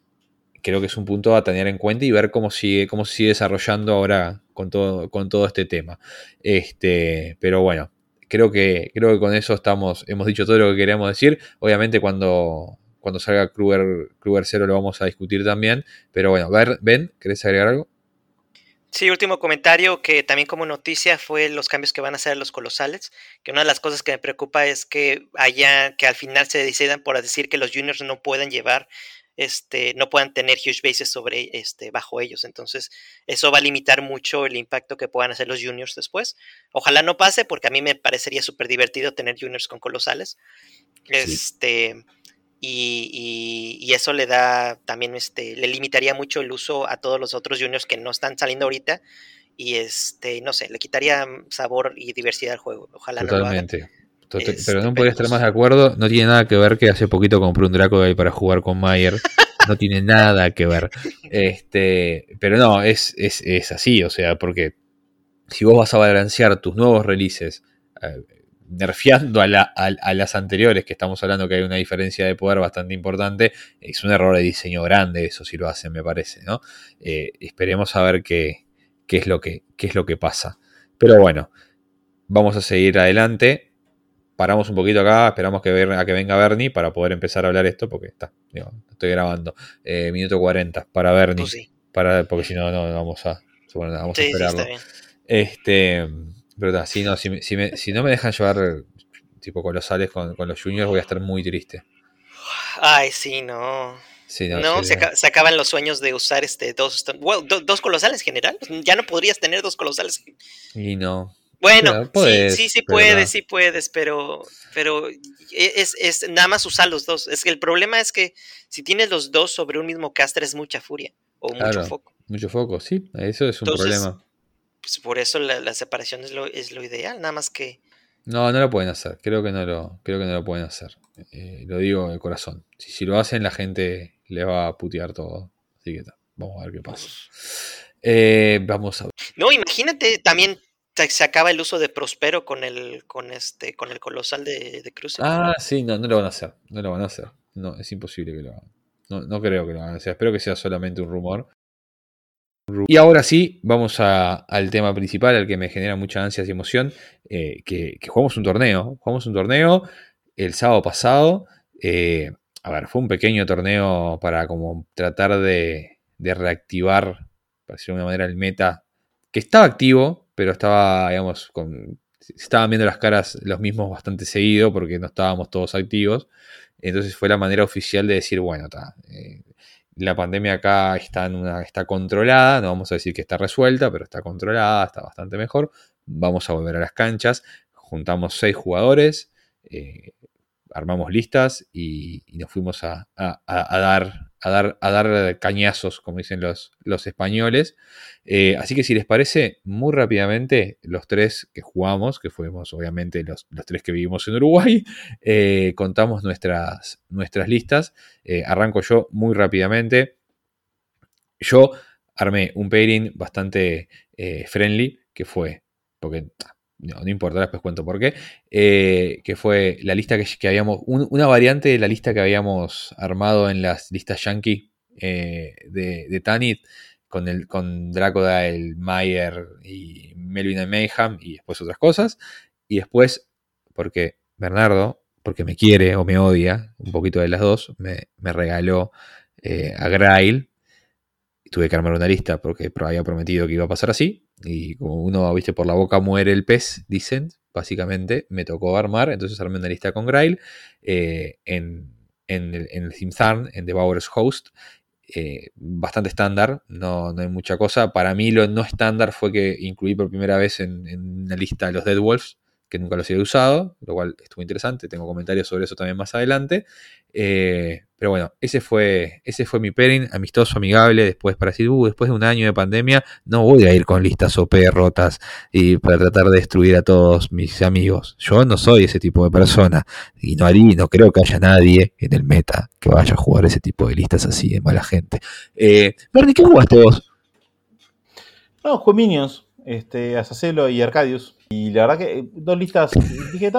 creo que es un punto a tener en cuenta y ver cómo sigue, cómo sigue desarrollando ahora con todo, con todo este tema. Este, pero bueno, creo que, creo que con eso estamos, hemos dicho todo lo que queríamos decir. Obviamente cuando, cuando salga Kruger, Kruger 0 lo vamos a discutir también. Pero bueno, Ben, ¿querés agregar algo? Sí, último comentario que también como noticia fue los cambios que van a hacer los colosales, que una de las cosas que me preocupa es que haya, que al final se decidan por decir que los juniors no pueden llevar este, no puedan tener huge bases sobre, este, bajo ellos. Entonces, eso va a limitar mucho el impacto que puedan hacer los juniors después. Ojalá no pase, porque a mí me parecería súper divertido tener juniors con colosales. Este, y, y, eso le da también, este, le limitaría mucho el uso a todos los otros juniors que no están saliendo ahorita. Y este, no sé, le quitaría sabor y diversidad al juego. Ojalá no lo hagan. Pero no podría estar más de acuerdo. No tiene nada que ver que hace poquito compré un Draco ahí para jugar con Mayer. No tiene nada que ver. Este, pero no, es, es, así. O sea, porque si vos vas a balancear tus nuevos releases eh, nerfeando a, las anteriores, que estamos hablando que hay una diferencia de poder bastante importante, es un error de diseño grande eso si lo hacen, me parece, ¿no? Eh, esperemos a ver qué, qué, es lo que, qué es lo que pasa. Pero bueno, vamos a seguir adelante paramos un poquito acá, esperamos que a que venga Bernie para poder empezar a hablar esto, porque está, estoy grabando. Eh, minuto 40 para Bernie. Pues para, porque si no, no vamos a, vamos a esperarlo. este, pero si no, si, si, no me dejan llevar tipo colosales con, con los juniors, voy a estar muy triste. Ay, sí, no. no, se, acaban los sueños de usar este dos, dos colosales general. Ya no podrías tener dos colosales. Y no. Bueno, sí, sí, sí puedes, sí puedes, pero, pero e, es, es, nada más usar los dos. Es que el problema es que si tienes los dos sobre un mismo caster es mucha furia o mucho foco. Mucho foco, sí, eso es un problema. Pues por eso la, separación es lo, es lo ideal, nada más que. No, no lo pueden hacer, creo que no lo, creo que no lo pueden hacer. Eh, lo digo de corazón. Si, si lo hacen, la gente le va a putear todo. Así que vamos a ver qué pasa. Eh, vamos a ver. No, imagínate también se acaba el uso de Prospero con el, con este, con el colosal de, de Cruce. Ah, sí, no, no lo van a hacer. No lo van a hacer. No, es imposible que lo hagan. No, no creo que lo hagan. O sea, espero que sea solamente un rumor. Y ahora sí, vamos al tema principal, al que me genera mucha ansia y emoción, eh, que, jugamos un torneo. Jugamos un torneo el sábado pasado. Eh, a ver, fue un pequeño torneo para como tratar de, de reactivar, para decirlo de una manera, el meta, que estaba activo, pero estaba, digamos, con, estaban viendo las caras los mismos bastante seguido porque no estábamos todos activos. Entonces fue la manera oficial de decir, bueno. Eh, la pandemia acá está, en una, está controlada, no vamos a decir que está resuelta, pero está controlada, está bastante mejor. Vamos a volver a las canchas, juntamos seis jugadores, eh, armamos listas y, nos fuimos a, dar, a, dar, a dar cañazos, como dicen los, los españoles. Eh, así que si les parece, muy rápidamente, los tres que jugamos, que fuimos obviamente los, tres que vivimos en Uruguay, eh, contamos nuestras, nuestras listas. Eh, arranco yo muy rápidamente. Yo armé un pairing bastante friendly, que fue, porque no, importa, después cuento por qué, eh, que fue la lista que, habíamos, una variante de la lista que habíamos armado en las listas Yankee eh, de, Tanit, con, el, con Dracodile, Mayer y Melvin and Mayhem y después otras cosas. Y después, porque Bernardo, porque me quiere o me odia, un poquito de las dos, me, regaló eh, a Grail. Tuve que armar una lista porque había prometido que iba a pasar así. Y como uno, viste, por la boca muere el pez, dicen, básicamente, me tocó armar, entonces armé una lista con Grail eh, en, en, el, en el en Devour's Host, eh, bastante estándar, no, no, hay mucha cosa. Para mí lo no estándar fue que incluí por primera vez en, en una lista los Dead Wolves, que nunca los había usado, lo cual estuvo interesante, tengo comentarios sobre eso también más adelante. Eh, pero bueno, ese fue, ese fue mi pairing, amistoso, amigable, después para decir, uh, después de un año de pandemia, no voy a ir con listas OP rotas y para tratar de destruir a todos mis amigos. Yo no soy ese tipo de persona y no haría, no creo que haya nadie en el meta que vaya a jugar ese tipo de listas así de mala gente. Eh, Bernie, ¿qué jugaste vos? No, jugué Minions, este, Asacelo y Arcadius. Y la verdad que eh, dos listas, dije,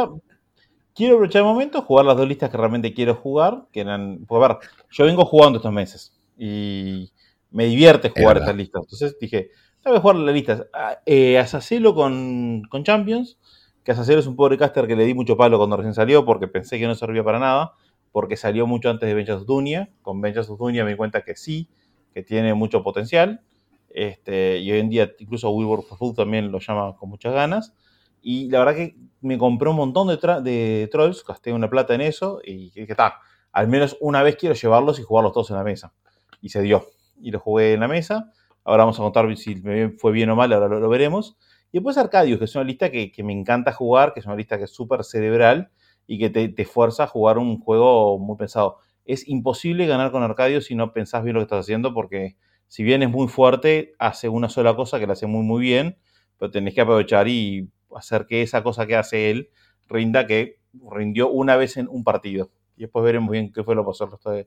quiero aprovechar el momento, jugar las dos listas que realmente quiero jugar, que eran, pues a ver, yo vengo jugando estos meses y me divierte jugar estas listas. Entonces dije, voy a jugar las listas. Ah, eh, Asacelo con, con Champions, que Asacelo es un pobre caster que le di mucho palo cuando recién salió porque pensé que no servía para nada, porque salió mucho antes de Benchas Dunia. Con Benchas Dunia me di cuenta que sí, que tiene mucho potencial. Este, y hoy en día incluso Wilbur Food también lo llama con muchas ganas. Y la verdad que me compré un montón de, trolls, gasté una plata en eso y dije, está, al menos una vez quiero llevarlos y jugarlos todos en la mesa. Y se dio. Y lo jugué en la mesa. Ahora vamos a contar si fue bien o mal, ahora lo, veremos. Y después Arcadius, que es una lista que, me encanta jugar, que es una lista que es súper cerebral y que te, te, fuerza a jugar un juego muy pensado. Es imposible ganar con Arcadius si no pensás bien lo que estás haciendo, porque si bien es muy fuerte, hace una sola cosa que la hace muy muy bien, pero tenés que aprovechar y hacer que esa cosa que hace él rinda que rindió una vez en un partido. Y después veremos bien qué fue lo que pasó el resto del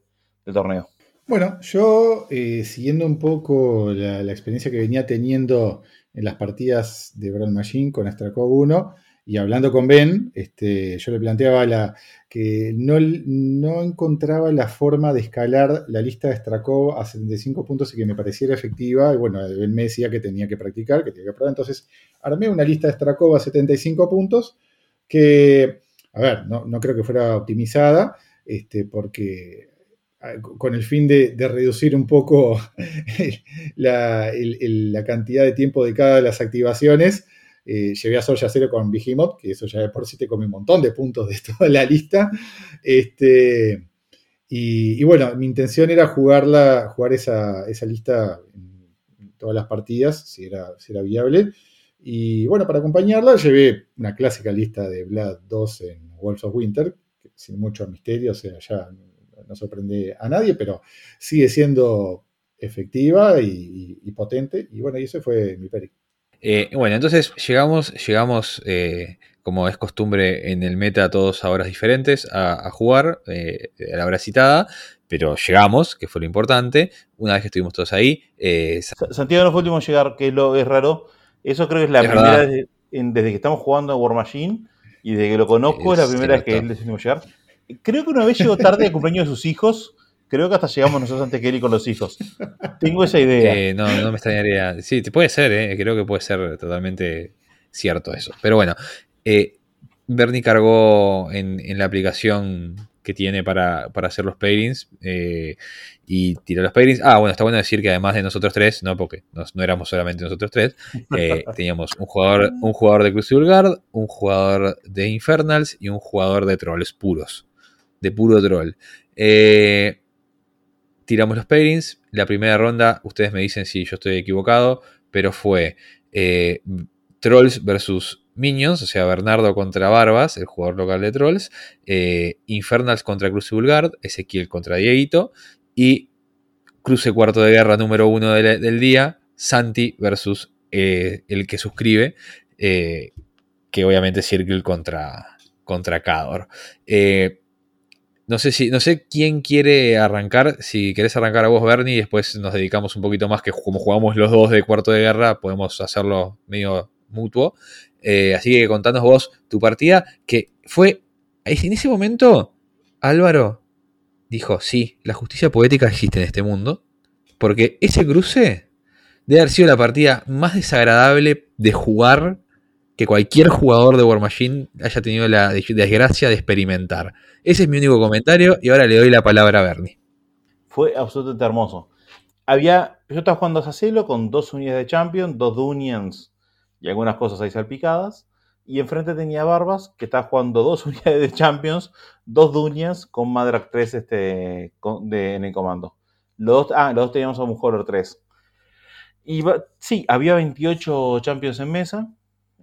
torneo. Bueno, yo eh, siguiendo un poco la, experiencia que venía teniendo en las partidas de Brawl Machine con Astrakov 1 y hablando con Ben, este, yo le planteaba la, que no, no, encontraba la forma de escalar la lista de Strakov a 75 puntos y que me pareciera efectiva. Y bueno, Ben me decía que tenía que practicar, que tenía que probar. Entonces armé una lista de Strakov a 75 puntos que, a ver, no, no creo que fuera optimizada, este, porque con el fin de, reducir un poco la, la, cantidad de tiempo de cada de las activaciones, eh, llevé a Sol Cero con Behemoth, que eso ya de por sí te come un montón de puntos de toda la lista. Este, y, bueno, mi intención era jugarla, jugar esa, lista en todas las partidas, si era, si era viable. Y bueno, para acompañarla llevé una clásica lista de Blood 2 en Wolves of Winter, sin mucho misterio, o sea, ya no sorprende a nadie, pero sigue siendo efectiva y, potente. Y bueno, y ese fue mi peri. Eh, bueno, entonces llegamos, llegamos eh, como es costumbre en el meta, todos a horas diferentes a, jugar eh, a la hora citada, pero llegamos, que fue lo importante, una vez que estuvimos todos ahí. Santiago no fue el último a llegar, que lo, es raro. Eso creo que es la primera vez desde, que estamos jugando a War Machine y desde que lo conozco es, la primera vez que él decidió llegar. Creo que una vez llegó tarde al cumpleaños de sus hijos Creo que hasta llegamos nosotros antes que él y con los hijos. Tengo esa idea. Eh, no, no me extrañaría. Sí, puede ser, eh. creo que puede ser totalmente cierto eso. Pero bueno, eh, Bernie cargó en, la aplicación que tiene para, hacer los pairings y tiró los pairings. Ah, bueno, está bueno decir que además de nosotros tres, no porque no éramos solamente nosotros tres, teníamos un jugador, un jugador de Crucible Guard, un jugador de Infernals y un jugador de trolls puros, de puro troll. Eh, tiramos los pairings. La primera ronda, ustedes me dicen si yo estoy equivocado, pero fue eh, Trolls versus Minions, o sea, Bernardo contra Barbas, el jugador local de Trolls, eh, Infernals contra Crucible Guard, Ezequiel contra Dieguito, y Cruce Cuarto de Guerra número uno del, día, Santi versus eh, el que suscribe, que obviamente es Circle contra, contra Cador. No sé si, no sé quién quiere arrancar. Si querés arrancar a vos, Bernie, y después nos dedicamos un poquito más, que como jugamos los dos de cuarto de guerra, podemos hacerlo medio mutuo. Eh, así que contanos vos tu partida, que fue. En ese momento, Álvaro dijo: Sí, la justicia poética existe en este mundo. Porque ese cruce debe haber sido la partida más desagradable de jugar que cualquier jugador de War Machine haya tenido la desgracia de experimentar. Ese es mi único comentario y ahora le doy la palabra a Bernie. Fue absolutamente hermoso. Había, yo estaba jugando a Sacelo con dos unidades de Champion, dos Dunions y algunas cosas ahí salpicadas. Y enfrente tenía Barbas, que estaba jugando dos unidades de Champions, dos Dunions con Madrak 3 este, en el comando. Los dos, ah, los dos teníamos a Horror 3. Y sí, había 28 Champions en mesa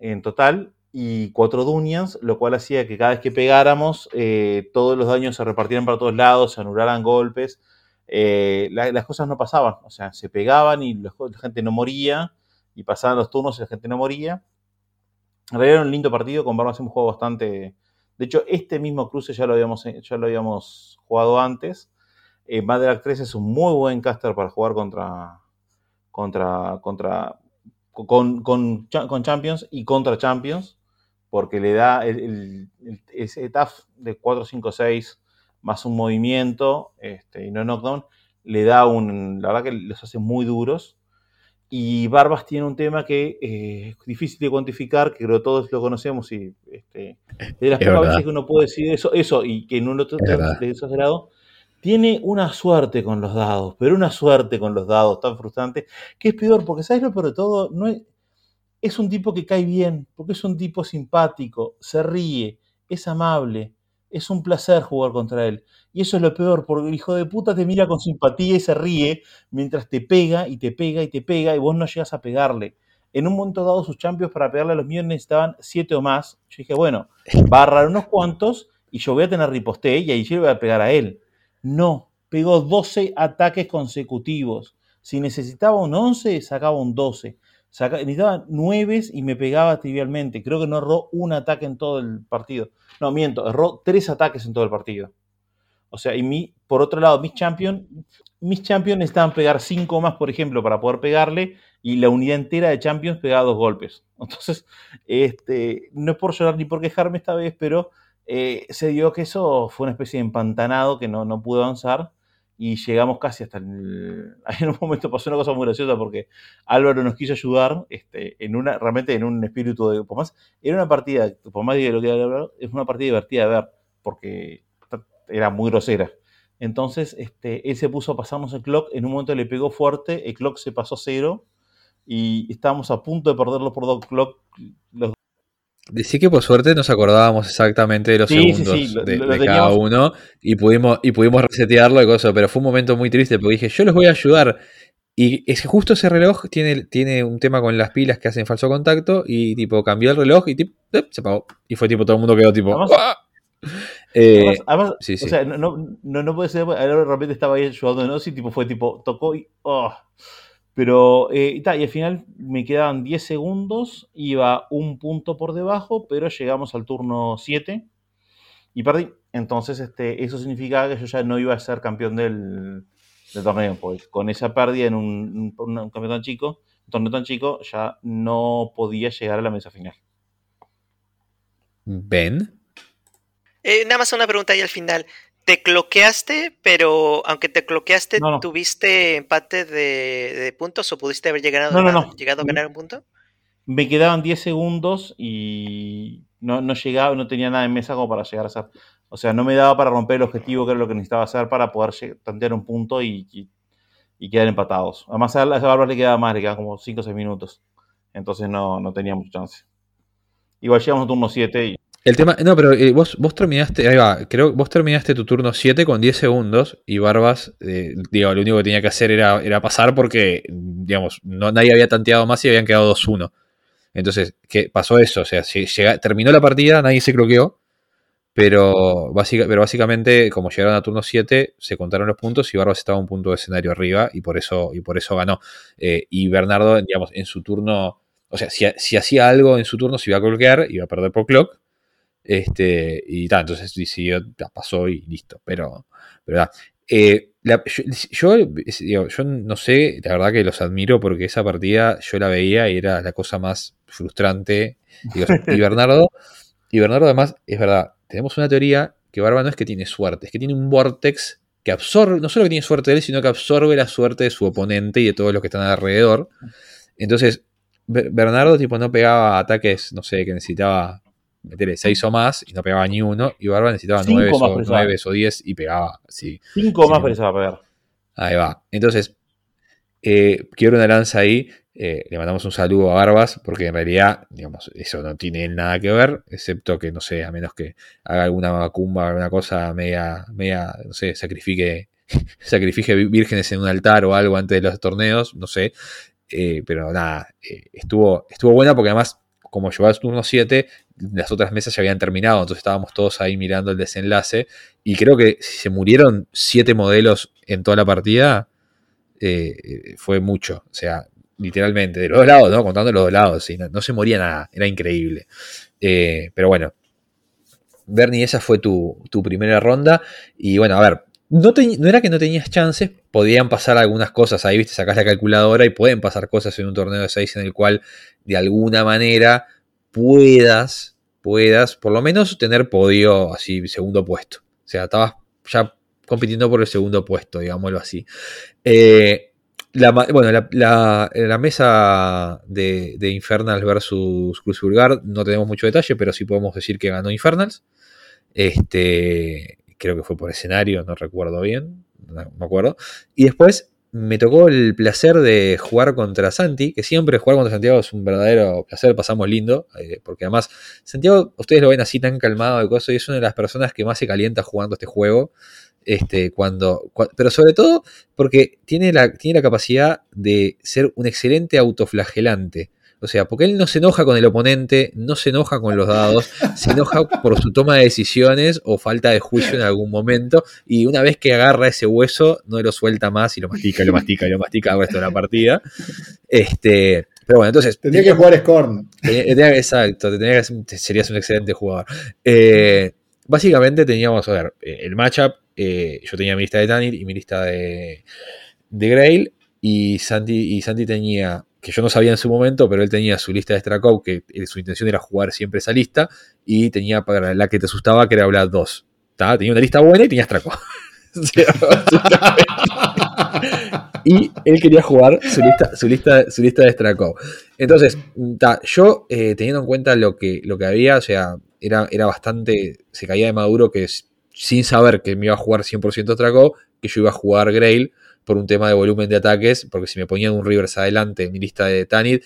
en total y cuatro Dunians, lo cual hacía que cada vez que pegáramos, eh, todos los daños se repartieran para todos lados, se anularan golpes. Eh, las cosas no pasaban, o sea, se pegaban y la gente no moría, y pasaban los turnos y la gente no moría. En realidad era un lindo partido, con Barmas hemos jugado bastante. De hecho, este mismo cruce ya lo habíamos, ya lo habíamos jugado antes. Eh, 3 es un muy buen caster para jugar contra, contra, contra con, con, Champions y contra Champions, porque le da el, ese TAF de 4, 5, 6 más un movimiento este, y no knockdown, le da un. La verdad que los hace muy duros. Y Barbas tiene un tema que eh, es difícil de cuantificar, que creo que todos lo conocemos y este, de las pocas veces que uno puede decir eso, eso y que en un otro exagerado, tiene una suerte con los dados, pero una suerte con los dados tan frustrante, que es peor, porque ¿sabes lo peor de todo? No es, es un tipo que cae bien, porque es un tipo simpático, se ríe, es amable, es un placer jugar contra él. Y eso es lo peor, porque el hijo de puta te mira con simpatía y se ríe mientras te pega y te pega y te pega y vos no llegas a pegarle. En un momento dado sus champions para pegarle a los míos necesitaban siete o más. Yo dije, bueno, va a agarrar unos cuantos y yo voy a tener riposte y ahí yo voy a pegar a él. No, pegó 12 ataques consecutivos. Si necesitaba un 11, sacaba un 12. necesitaba 9 y me pegaba trivialmente. Creo que no erró un ataque en todo el partido. No, miento, erró 3 ataques en todo el partido. O sea, y mi, por otro lado, mis champions, mis champions necesitaban pegar 5 más, por ejemplo, para poder pegarle, y la unidad entera de champions pegaba dos golpes. Entonces, este, no es por llorar ni por quejarme esta vez, pero eh, se dio que eso fue una especie de empantanado que no, no pudo avanzar y llegamos casi hasta el... En un momento pasó una cosa muy graciosa porque Álvaro nos quiso ayudar este, en una, realmente en un espíritu de... Por más, era una partida, por más de lo que Álvaro, es una partida divertida de ver porque era muy grosera. Entonces, este, él se puso a el clock, en un momento le pegó fuerte, el clock se pasó cero y estábamos a punto de perderlo por dos clock, Decí que por suerte nos acordábamos exactamente de los segundos de, cada uno y pudimos, y pudimos resetearlo y cosas, pero fue un momento muy triste porque dije, yo los voy a ayudar. Y es justo ese reloj tiene, tiene un tema con las pilas que hacen falso contacto y tipo cambió el reloj y tipo, se apagó. Y fue tipo, todo el mundo quedó tipo... Además, eh, o sea, no, no, no, puede ser, ahora realmente estaba ahí ayudando, ¿no? Sí, tipo, fue tipo, tocó y... Oh. Pero, eh, y, al final me quedaban 10 segundos, iba un punto por debajo, pero llegamos al turno 7 y perdí. Entonces, este, eso significaba que yo ya no iba a ser campeón del, torneo, pues con esa pérdida en un, campeón tan chico, un torneo tan chico, ya no podía llegar a la mesa final. ¿Ben? Eh, nada más una pregunta ahí al final. Te cloqueaste, pero aunque te cloqueaste, ¿tuviste empate de, puntos o pudiste haber llegado, llegado a ganar un punto? Me quedaban 10 segundos y no, llegaba, no tenía nada en mesa como para llegar a hacer. O sea, no me daba para romper el objetivo, que era lo que necesitaba hacer para poder tantear un punto y, quedar empatados. Además, a esa barba le quedaba más, le quedaban como 5 o 6 minutos. Entonces no, no tenía mucha chance. Igual llegamos a turno 7 y El tema, no, pero eh, vos, vos terminaste, ahí va, creo vos terminaste tu turno 7 con 10 segundos y Barbas, eh, digo, lo único que tenía que hacer era, era pasar porque, digamos, no, nadie había tanteado más y habían quedado 2-1. Entonces, ¿qué pasó eso? O sea, si terminó la partida, nadie se cloqueó, pero, básicamente, como llegaron a turno 7, se contaron los puntos y Barbas estaba un punto de escenario arriba y por eso, y por eso ganó. Eh, y Bernardo, digamos, en su turno, o sea, si, hacía algo en su turno, se iba a cloquear, iba a perder por clock. Este, y tal, entonces decidió, pasó y listo. Pero, pero eh, yo, yo, no sé, la verdad que los admiro porque esa partida yo la veía y era la cosa más frustrante. y Bernardo, y Bernardo además, es verdad, tenemos una teoría que Barba no es que tiene suerte, es que tiene un vortex que absorbe, no solo que tiene suerte de él, sino que absorbe la suerte de su oponente y de todos los que están alrededor. Entonces, Bernardo tipo no pegaba ataques, no sé, que necesitaba meterle 6 o más y no pegaba ni uno, y Barba necesitaba 9 o, 10 y pegaba, sí. 5 o más pensaba pegar. Ahí va. Entonces, eh, quiero una lanza ahí. Eh, le mandamos un saludo a Barbas, porque en realidad, digamos, eso no tiene nada que ver, excepto que, no sé, a menos que haga alguna macumba, alguna cosa media, media, no sé, sacrifique, sacrifique vírgenes en un altar o algo antes de los torneos, no sé. Eh, pero nada, estuvo, estuvo buena porque además, como llegó al turno 7, las otras mesas ya habían terminado, entonces estábamos todos ahí mirando el desenlace. Y creo que si se murieron 7 modelos en toda la partida, fue mucho. O sea, literalmente, de los dos lados, ¿no? Contando los dos lados, no, se moría nada, era increíble. Eh, pero bueno, Bernie, esa fue tu, primera ronda. Y bueno, a ver, no, era que no tenías chances, podían pasar algunas cosas ahí, viste, sacás la calculadora y pueden pasar cosas en un torneo de 6 en el cual de alguna manera puedas, puedas, por lo menos tener podio así, segundo puesto. O sea, estabas ya compitiendo por el segundo puesto, digámoslo así. Eh, la, bueno, la, mesa de, de, Infernals versus Cruz Vulgar no tenemos mucho detalle, pero sí podemos decir que ganó Infernals. Este, creo que fue por escenario, no recuerdo bien, no me acuerdo. Y después me tocó el placer de jugar contra Santi, que siempre jugar contra Santiago es un verdadero placer, pasamos lindo, eh, porque además Santiago, ustedes lo ven así tan calmado y cosas, y es una de las personas que más se calienta jugando este juego. Este, cuando, pero sobre todo porque tiene la, tiene la capacidad de ser un excelente autoflagelante. O sea, porque él no se enoja con el oponente, no se enoja con los dados, se enoja por su toma de decisiones o falta de juicio en algún momento. Y una vez que agarra ese hueso, no lo suelta más y lo mastica, lo mastica, lo mastica el resto de la partida. Este, pero bueno, entonces. Tendría que jugar Scorn. exacto, serías un excelente jugador. Eh, básicamente teníamos, a ver, eh, el matchup eh, yo tenía mi lista de Tanit y mi lista de, de Grail. Y Santi, y Santi tenía, que yo no sabía en su momento, pero él tenía su lista de Strakov, que su intención era jugar siempre esa lista. Y tenía para la que te asustaba, que era Vlad 2. Tenía una lista buena y tenía Strakov. y él quería jugar su lista, su lista, su lista de Strakov. Entonces, yo eh, teniendo en cuenta lo que, lo que había, o sea, era, era bastante, se caía de maduro que sin saber que me iba a jugar 100% Traco, que yo iba a jugar Grail por un tema de volumen de ataques, porque si me ponían un Rivers adelante en mi lista de Tanid,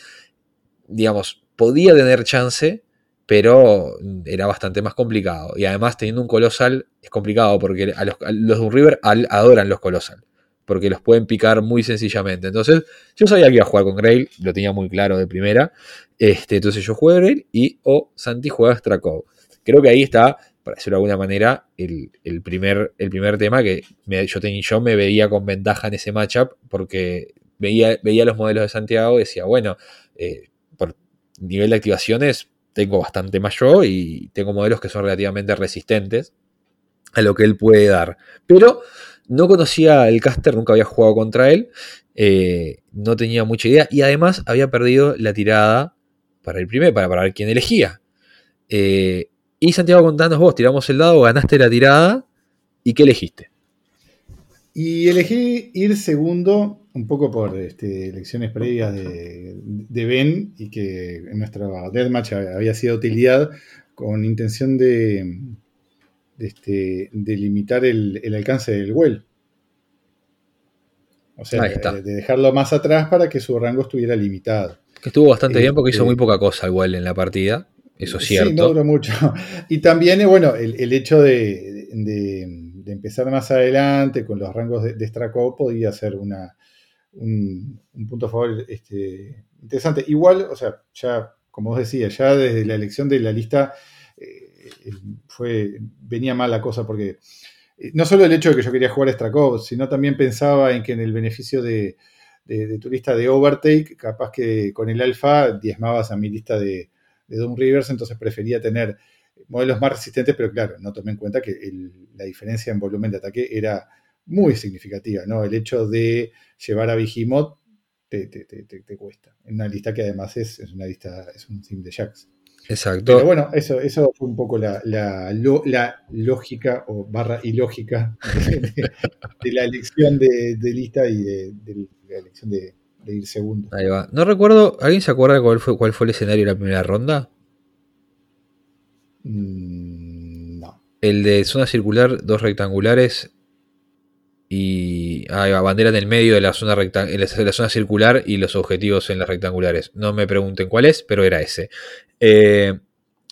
digamos, podía tener chance, pero era bastante más complicado. Y además, teniendo un Colosal, es complicado porque a los, de un River adoran los Colosal, porque los pueden picar muy sencillamente. Entonces, yo sabía que iba a jugar con Grail, lo tenía muy claro de primera. Este, entonces, yo jugué Grail y o Santi juega Strakov. Creo que ahí está para decirlo de alguna manera, el, primer, el primer tema que yo, yo me veía con ventaja en ese matchup porque veía, veía los modelos de Santiago y decía, bueno, eh, por nivel de activaciones tengo bastante más yo y tengo modelos que son relativamente resistentes a lo que él puede dar. Pero no conocía el caster, nunca había jugado contra él, eh, no tenía mucha idea y además había perdido la tirada para el primer, para, para ver quién elegía. Eh, y Santiago, contanos vos, tiramos el dado, ganaste la tirada, ¿y qué elegiste? Y elegí ir segundo, un poco por este, elecciones previas de, Ben, y que en nuestra deathmatch había sido utilidad con intención de, de, este, limitar el, alcance del well. O sea, de, dejarlo más atrás para que su rango estuviera limitado. Que estuvo bastante bien porque hizo muy este, poca cosa el well en la partida. Eso es cierto. Sí, no duró mucho. Y también, eh, bueno, el, hecho de, empezar más adelante con los rangos de, de podía ser una, un, punto a favor este, interesante. Igual, o sea, ya, como vos decías, ya desde la elección de la lista eh, fue, venía mal la cosa porque eh, no solo el hecho de que yo quería jugar a Strakov, sino también pensaba en que en el beneficio de, de, tu lista de Overtake, capaz que con el alfa diezmabas a mi lista de, de Doom Rivers, entonces prefería tener modelos más resistentes, pero claro, no tomé en cuenta que la diferencia en volumen de ataque era muy significativa, ¿no? El hecho de llevar a Vigimot te, cuesta. En una lista que además es, una lista, es un sim de Jax. Exacto. Pero bueno, eso, eso fue un poco la, la, lógica o barra ilógica de, la elección de, lista y de, la elección de, ir segundo. Ahí va. No recuerdo, ¿alguien se acuerda cuál fue, cuál fue el escenario de la primera ronda? Mm, no. El de zona circular, dos rectangulares y hay bandera en el medio de la zona en la zona circular y los objetivos en las rectangulares. No me pregunten cuál es, pero era ese. Eh,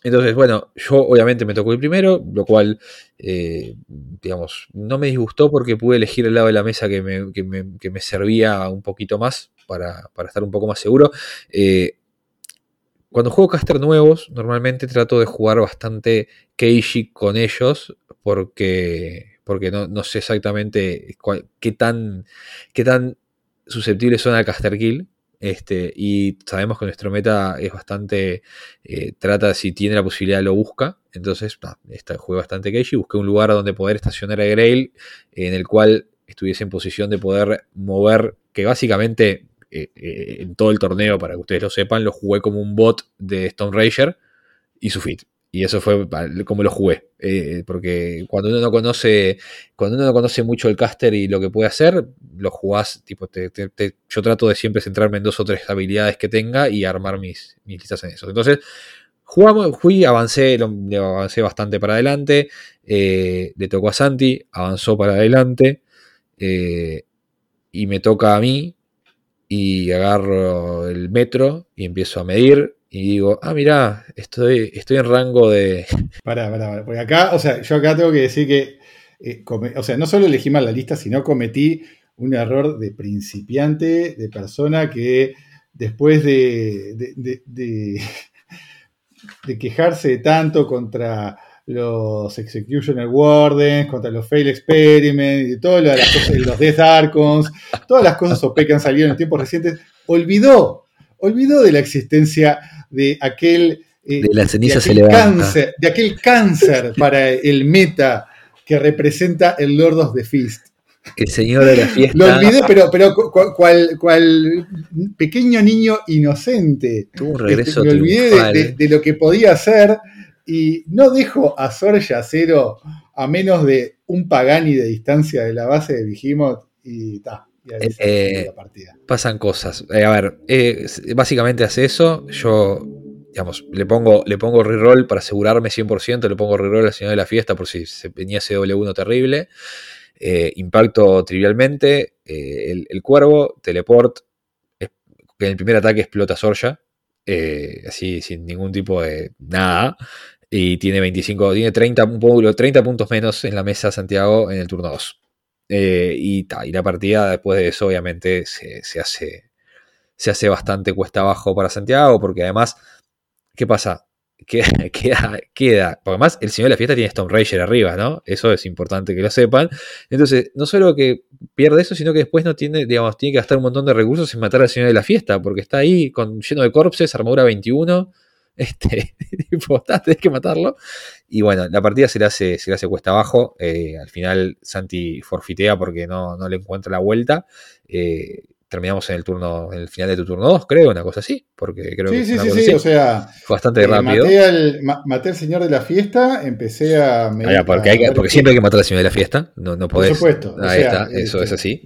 entonces, bueno, yo obviamente me tocó el primero, lo cual, eh, digamos, no me disgustó porque pude elegir el lado de la mesa que me, servía un poquito más para, estar un poco más seguro. Eh, cuando juego caster nuevos, normalmente trato de jugar bastante Keishi con ellos porque porque no, sé exactamente qué, tan, qué tan susceptibles son al caster kill. Este, y sabemos que nuestro meta es bastante. Eh, trata, si tiene la posibilidad, lo busca. Entonces, está, jugué bastante y Busqué un lugar donde poder estacionar a Grail, en el cual estuviese en posición de poder mover. Que básicamente, eh, eh, en todo el torneo, para que ustedes lo sepan, lo jugué como un bot de Stone Rager y su fit. Y eso fue como lo jugué. Eh, porque cuando uno no conoce. Cuando uno no conoce mucho el caster y lo que puede hacer, lo jugás. Tipo, yo trato de siempre centrarme en dos o tres habilidades que tenga y armar mis, mis listas en eso. Entonces, jugamos, fui, avancé, avancé bastante para adelante. Le tocó a Santi, avanzó para adelante. Y me toca a mí. Y agarro el metro y empiezo a medir y digo, ah, mirá, estoy, estoy en rango de. Pará, pará, pará. Porque acá, o sea, yo acá tengo que decir que, eh, o sea, no solo elegí mal la lista, sino cometí un error de principiante, de persona que después de, de, de, quejarse tanto contra los Executioner Wardens, contra los Fail Experiments, y todas las cosas, los Death Archons, todas las cosas OP que han salido en tiempos recientes, olvidó, olvidó de la existencia de aquel, eh, de, la ceniza cáncer, de aquel cáncer para el meta que representa el Lord of the Feast. El señor de la fiesta. Lo olvidé, pero, pero cual, pequeño niño inocente. Tuvo un regreso. me olvidé de, lo que podía hacer y no dejo a Sor Yacero a menos de un Pagani de distancia de la base de Vigimot y está. Eh, eh, pasan cosas. Eh, a ver, básicamente hace eso. Yo, digamos, le pongo, le pongo reroll para asegurarme 100%, le pongo reroll al señor de la fiesta por si se venía ese W1 terrible. impacto trivialmente. El, cuervo, teleport. En el primer ataque explota Sorja. Así, sin ningún tipo de nada. Y tiene 25, tiene 30, 30 puntos menos en la mesa Santiago en el turno 2. Eh, y, y, la partida después de eso obviamente se, hace, se hace bastante cuesta abajo para Santiago, porque además, ¿qué pasa? Queda, queda, queda, porque además el señor de la fiesta tiene Stone Rager arriba, ¿no? Eso es importante que lo sepan. Entonces, no solo que pierde eso, sino que después no tiene, digamos, tiene que gastar un montón de recursos en matar al señor de la fiesta, porque está ahí con, lleno de corpses, armadura 21, este, tipo, tenés que matarlo. Y bueno, la partida se le hace, se le hace cuesta abajo. Eh, al final Santi forfitea porque no, no le encuentra la vuelta. Eh, terminamos en el turno, en el final de tu turno 2, creo, una cosa así, porque creo que sí, sí, sí, o sea, fue bastante eh, rápido. Maté al, señor de la fiesta, empecé a... Ah, porque, porque siempre hay que matar al señor de la fiesta, no, no podés. Por supuesto. Ahí está, eso es así.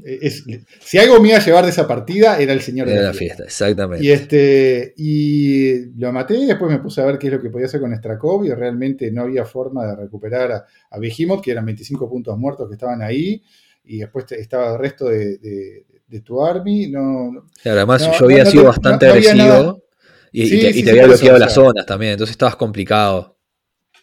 si algo me iba a llevar de esa partida, era el señor de, la, fiesta. Exactamente. Y, este, y lo maté, y después me puse a ver qué es lo que podía hacer con Strakov, y realmente no había forma de recuperar a, a Behemoth, que eran 25 puntos muertos que estaban ahí, y después estaba el resto de de tu army. No, además yo había sido bastante agresivo Y, te, había bloqueado las zonas también, entonces estabas complicado.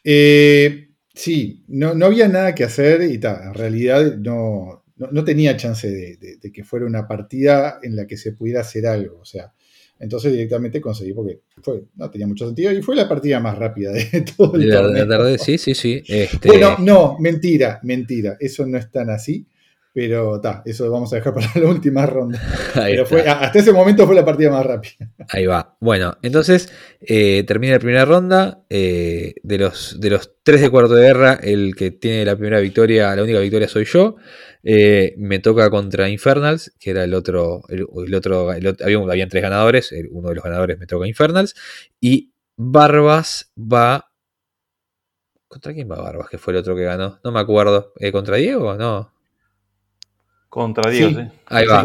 Eh, sí, no, había nada que hacer y ta, en realidad no, no, tenía chance de, que fuera una partida en la que se pudiera hacer algo. O sea, entonces directamente conseguí porque fue, no tenía mucho sentido y fue la partida más rápida de todo el torneo. sí, sí, sí. Este bueno, no, mentira, mentira. Eso no es tan así. Pero está, eso vamos a dejar para la última ronda. Pero fue, hasta ese momento fue la partida más rápida. Ahí va. Bueno, entonces eh, termina la primera ronda. Eh, de, los, de los tres de cuarto de guerra, el que tiene la primera victoria, la única victoria soy yo. Eh, me toca contra Infernals, que era el otro. El, otro, había, habían tres ganadores. uno de los ganadores me toca Infernals. Y Barbas va. ¿Contra quién va Barbas? Que fue el otro que ganó. No me acuerdo. ¿Contra Diego? No. Contra Diego, sí. Ahí va.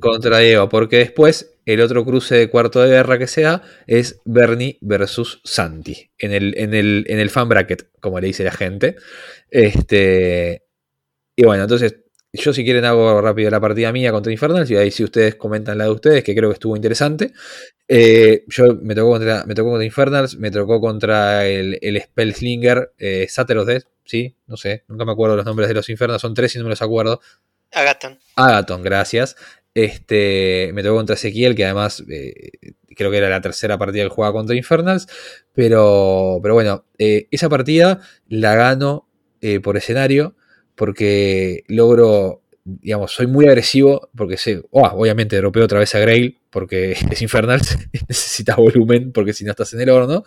Contra, Diego, porque después el otro cruce de cuarto de guerra que sea es Bernie versus Santi. En el, en el, en el fan bracket, como le dice la gente. Este. Y bueno, entonces yo si quieren hago rápido la partida mía contra Infernals y ahí si ustedes comentan la de ustedes, que creo que estuvo interesante. Eh, yo me tocó contra, me tocó contra Infernals, me tocó contra el, el Spellslinger eh, Sateros ¿sí? No sé, nunca me acuerdo los nombres de los Infernals, son tres y no me los acuerdo. Agaton. Agaton, gracias. Este, me tocó contra Ezequiel, que además eh, creo que era la tercera partida que jugaba contra Infernals. Pero, pero bueno, eh, esa partida la gano eh, por escenario porque logro, digamos, soy muy agresivo porque sé, oh, obviamente dropeo otra vez a Grail porque es Infernals, necesita volumen porque si no estás en el horno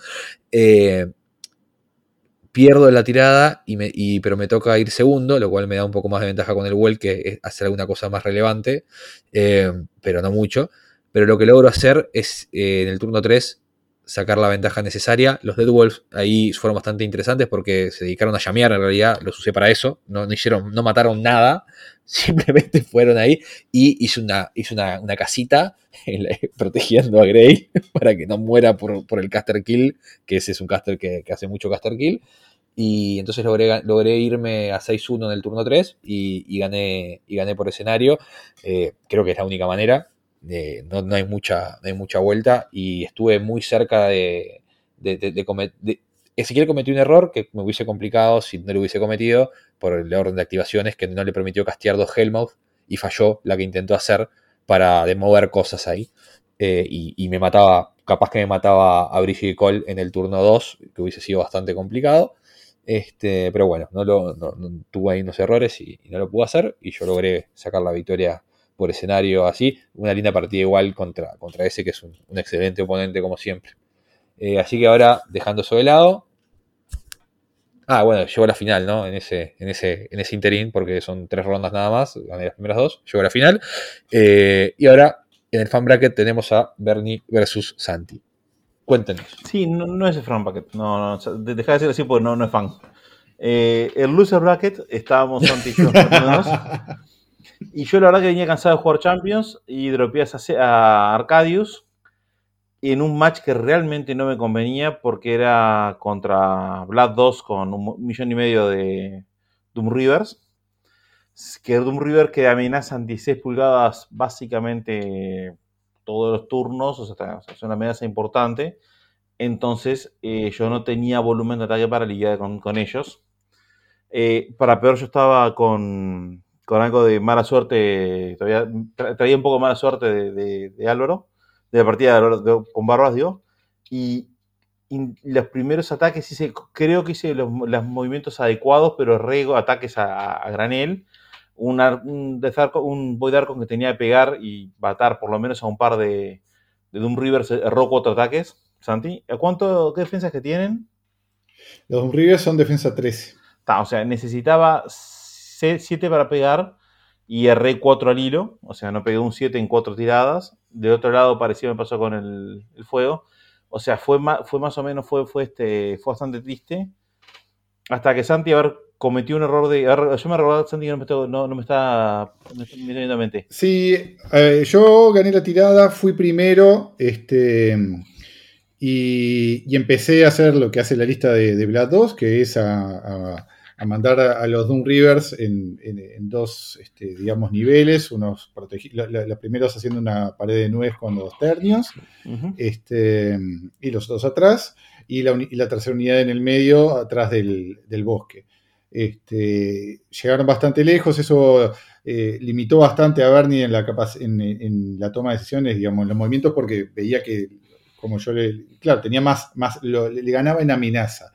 pierdo la tirada, y me, pero me toca ir segundo, lo cual me da un poco más de ventaja con el Well que hacer alguna cosa más relevante, eh, pero no mucho. Pero lo que logro hacer es eh, en el turno 3 sacar la ventaja necesaria. Los Dead Wolves ahí fueron bastante interesantes porque se dedicaron a llamear, en realidad los usé para eso, no, no, hicieron, no mataron nada, simplemente fueron ahí y hice una, hice una, casita protegiendo a Grey para que no muera por, el caster kill, que ese es un caster que, hace mucho caster kill. Y entonces logré, logré irme a 6-1 en el turno 3 y, gané, y gané por escenario. Eh, creo que es la única manera. Eh, no, hay mucha, no hay mucha vuelta y estuve muy cerca de, de, de, cometer... Ezequiel cometió un error que me hubiese complicado si no lo hubiese cometido por el orden de activaciones que no le permitió castear dos Hellmouth y falló la que intentó hacer para demover cosas ahí. Eh, y, me mataba, capaz que me mataba a Brigitte Cole en el turno 2, que hubiese sido bastante complicado. Este, pero bueno, no, lo, tuve ahí unos errores y, no lo pude hacer. Y yo logré sacar la victoria por escenario así. Una linda partida igual contra, contra ese que es un, excelente oponente como siempre. Eh, así que ahora, dejando eso de lado. Ah, bueno, llegó a la final, ¿no? En ese, en ese, en ese interín, porque son tres rondas nada más, gané las primeras dos, llegó a la final. Eh, y ahora, en el fan bracket tenemos a Bernie versus Santi. Cuéntenos. Sí, no, es el fan bracket, no, no, deja de decirlo así porque no, no es fan. Eh, el loser bracket, estábamos Santi y yo. y yo la verdad que venía cansado de jugar Champions y dropeé a Arcadius en un match que realmente no me convenía porque era contra Blood 2 con un millón y medio de Doom Rivers. Que Doom River que amenazan 16 pulgadas básicamente todos los turnos, o sea, es una amenaza importante. Entonces eh, yo no tenía volumen de ataque para lidiar con, ellos. Eh, para peor yo estaba con, con, algo de mala suerte, todavía traía un poco mala suerte de Álvaro de la partida con Barbas, digo. Y, los primeros ataques hice, creo que hice los, movimientos adecuados, pero rego ataques a, granel. Un, un, un Void que tenía que pegar y matar por lo menos a un par de, de Doom Rivers, erró cuatro ataques. Santi, ¿cuánto, ¿qué defensas que tienen? Los Doom Rivers son defensa 13. o sea, necesitaba 7 para pegar y erré 4 al hilo, o sea, no pegué un 7 en 4 tiradas. De otro lado, parecido me pasó con el, fuego. O sea, fue más, fue más o menos, fue, fue, este, fue bastante triste. Hasta que Santi, a ver, cometió un error de. yo me recordaba Santi que no me, está, no, me está viniendo a mente. Sí, eh, yo gané la tirada, fui primero. Este. Y, empecé a hacer lo que hace la lista de, de Blood 2, que es a, mandar a, los Doom Rivers en, dos, este, digamos, niveles, unos la, primeros haciendo una pared de nuez con dos ternios, este, y los dos atrás, y la, tercera unidad en el medio, atrás del, bosque. Este, llegaron bastante lejos, eso eh, limitó bastante a Bernie en la, en, la toma de decisiones, digamos, en los movimientos, porque veía que, como yo le. Claro, tenía más. más le ganaba en amenaza.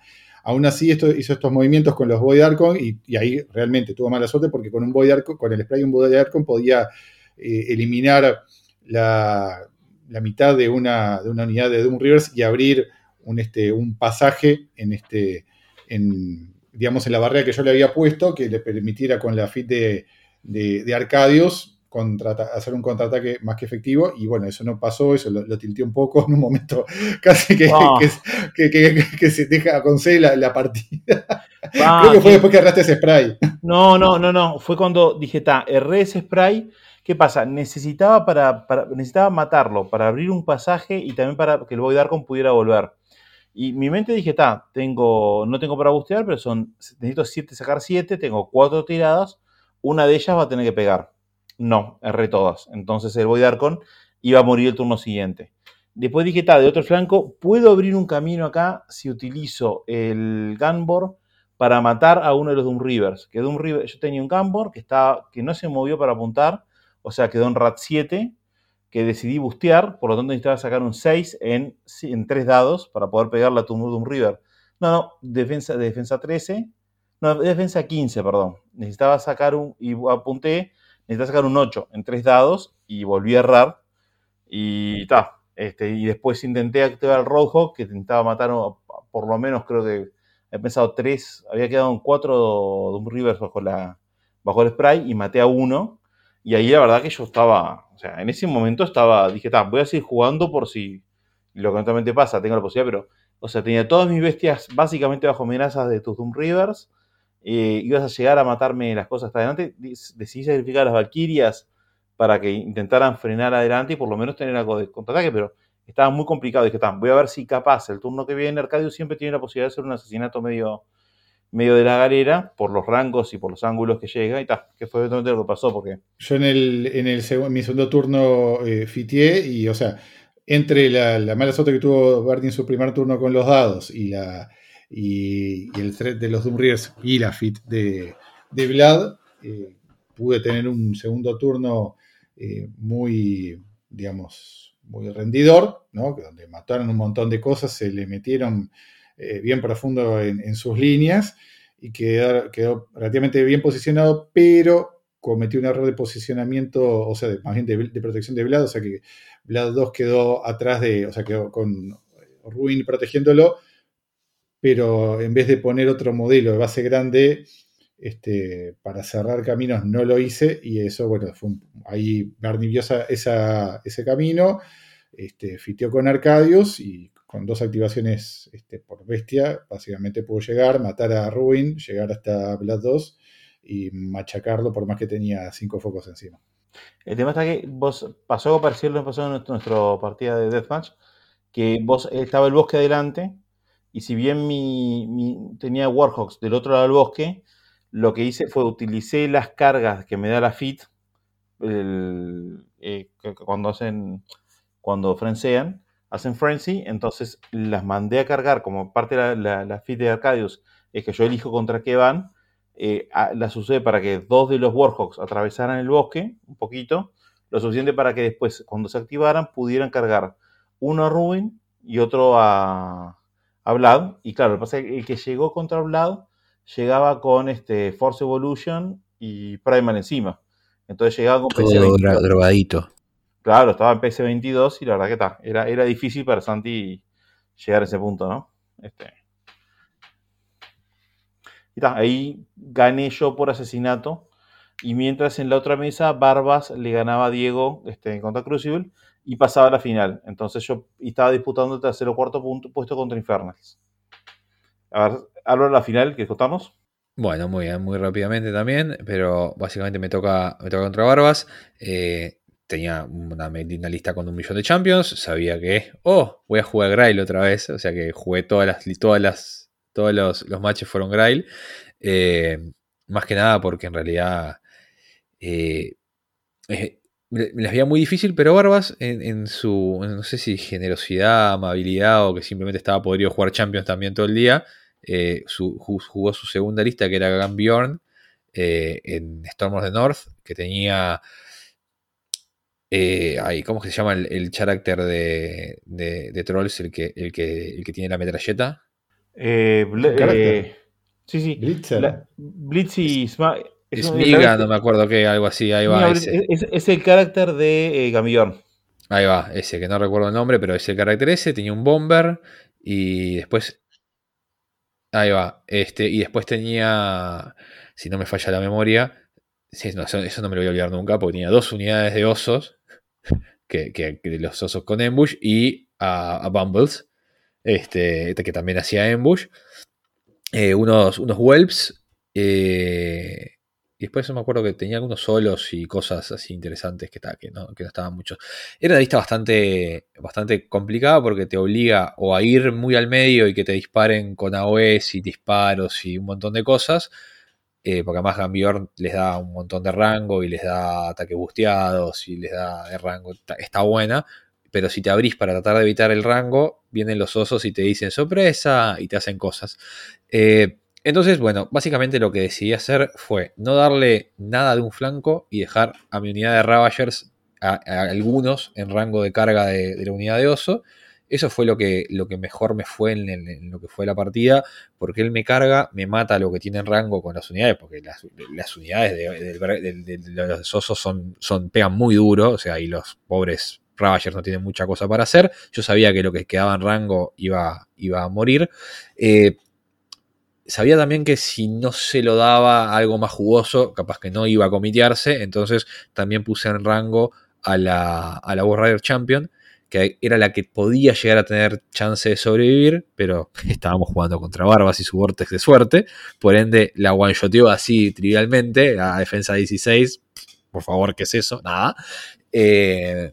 Aún así, esto, hizo estos movimientos con los Void Arcon y, ahí realmente tuvo mala suerte porque con un Void con el spray de un Void Arcon podía eh, eliminar la, mitad de una, unidad de Doom Rivers y abrir un, este, pasaje en este. En la barrera que yo le había puesto, que le permitiera con la fit de, de, Arcadios hacer un contraataque más que efectivo y bueno, eso no pasó, eso lo, lo tilteó un poco en un momento casi que, que, se deja con C la, partida. Ah, Creo que fue después que erraste ese spray. No, no, no, no, fue cuando dije, ta, erré ese spray. ¿Qué pasa? Necesitaba, para, necesitaba matarlo, para abrir un pasaje y también para que el Void Archon pudiera volver. Y mi mente dije, ta, tengo, no tengo para bustear, pero son, necesito siete, sacar 7, tengo 4 tiradas, una de ellas va a tener que pegar. No, erré todas. Entonces el Void Archon iba a morir el turno siguiente. Después dije, está, de otro flanco, puedo abrir un camino acá si utilizo el Gunbor para matar a uno de los Doom Rivers. Que Doom River, yo tenía un Gunbor que, estaba, que no se movió para apuntar, o sea, quedó en Rat 7, que decidí bustear, por lo tanto necesitaba sacar un 6 en, en 3 dados para poder pegarle a tu Doom River. No, no, defensa, defensa 13, no, defensa 15, perdón. Necesitaba sacar un, y apunté, necesitaba sacar un 8 en 3 dados y volví a errar. Y ta, este, y después intenté activar el Roadhog, que intentaba matar por lo menos, creo que he pensado 3, había quedado en 4 Doom Rivers bajo, la, bajo el spray y maté a uno. Y ahí la verdad que yo estaba, o sea, en ese momento estaba, dije, ta, voy a seguir jugando por si lo que eventualmente pasa, tengo la posibilidad, pero, o sea, tenía todas mis bestias básicamente bajo amenazas de tus Doom Rivers eh, ibas a llegar a matarme las cosas hasta adelante, decidí sacrificar a las Valkyrias para que intentaran frenar adelante y por lo menos tener algo de contraataque, pero estaba muy complicado. Dije, voy a ver si capaz el turno que viene Arcadio siempre tiene la posibilidad de hacer un asesinato medio, medio de la galera por los rangos y por los ángulos que llega y tal, que fue eventualmente lo que pasó. porque Yo en, el, en, el mi segundo turno eh, fitié y, o sea, entre la, mala suerte que tuvo Barty en su primer turno con los dados y la y, el thread de los Doom y la fit de, de Vlad, eh, pude tener un segundo turno eh, muy, digamos, muy rendidor, ¿no? donde mataron un montón de cosas, se le metieron eh, bien profundo en, sus líneas y quedó, quedó, relativamente bien posicionado, pero cometió un error de posicionamiento, o sea, más bien de, de, protección de Vlad, o sea que Vlad 2 quedó atrás de, o sea, quedó con Ruin protegiéndolo, pero en vez de poner otro modelo de base grande este, para cerrar caminos, no lo hice y eso, bueno, fue ahí Bernie ese camino, este, fiteó con Arcadius y con dos activaciones este, por bestia, básicamente pudo llegar, matar a Ruin, llegar hasta Blood 2 y machacarlo por más que tenía cinco focos encima. El tema está que vos pasó, parecido pasó en nuestra partida de Deathmatch, que vos estaba el bosque adelante, y si bien tenía Warhawks del otro lado del bosque, lo que hice fue utilicé las cargas que me da la FIT eh, cuando hacen cuando frenzean, hacen frenzy, entonces las mandé a cargar como parte de la, FIT de Arcadius, es que yo elijo contra qué van, eh, las usé para que dos de los Warhawks atravesaran el bosque un poquito, lo suficiente para que después, cuando se activaran, pudieran cargar uno a Ruin y otro a, a Y claro, lo que pasa es que el que llegó contra Vlad llegaba con este Force Evolution y Primal encima. Entonces llegaba con PC 22. drogadito. Claro, estaba en PC 22 y la verdad que está. Era, era difícil para Santi llegar a ese punto, ¿no? Este. Y está, ahí gané yo por asesinato. Y mientras en la otra mesa, Barbas le ganaba a Diego este, contra Crucible y pasaba la final. Entonces yo estaba disputando el tercer o cuarto punto, puesto contra Infernals. A ver, hablo de la final que contamos. Bueno, muy bien, muy rápidamente también, pero básicamente me toca, me toca contra Barbas. Eh, tenía una, lista con un millón de champions, sabía que, oh, voy a jugar Grail otra vez, o sea que jugué todas las, todas las, todos los, los matches fueron Grail. más que nada porque en realidad me las veía muy difícil, pero Barbas en, su, no sé si generosidad, amabilidad o que simplemente estaba podrido jugar Champions también todo el día, eh, jugó su segunda lista que era Gambjorn eh, en Storm of the North, que tenía... Eh, ¿Cómo se llama el, carácter de, de, Trolls, el que, el, que, el que tiene la metralleta? Eh, sí, sí. Blitz y es Miga, no me acuerdo qué, algo así, ahí va. ese. Es, el carácter de eh, Ahí va, ese, que no recuerdo el nombre, pero es el carácter ese, tenía un bomber y después... Ahí va, este, y después tenía, si no me falla la memoria, eso, no me lo voy a olvidar nunca, porque tenía dos unidades de osos, que, que, los osos con ambush, y a, Bumbles, este, que también hacía ambush, eh, unos, unos whelps, eh, y después me acuerdo que tenía algunos solos y cosas así interesantes que, que, no, que no estaban muchos. Era una lista bastante, bastante complicada porque te obliga o a ir muy al medio y que te disparen con AOS y disparos y un montón de cosas. Eh, porque además Gambiorn les da un montón de rango y les da ataques busteados y les da de rango. Está, buena. Pero si te abrís para tratar de evitar el rango, vienen los osos y te dicen sorpresa y te hacen cosas. Eh, entonces, bueno, básicamente lo que decidí hacer fue no darle nada de un flanco y dejar a mi unidad de Ravagers a, algunos en rango de carga de, la unidad de oso. Eso fue lo que, lo que mejor me fue en, lo que fue la partida, porque él me carga, me mata lo que tiene en rango con las unidades, porque las, unidades de, los osos son, son, pegan muy duro, o sea, y los pobres Ravagers no tienen mucha cosa para hacer. Yo sabía que lo que quedaba en rango iba, iba a morir. Eh, sabía también que si no se lo daba algo más jugoso, capaz que no iba a comitearse, entonces también puse en rango a la, a la War Champion, que era la que podía llegar a tener chance de sobrevivir, pero estábamos jugando contra Barbas y su Vortex de suerte, por ende la one-shoteó así trivialmente, a defensa 16, por favor, ¿qué es eso? Nada. Eh,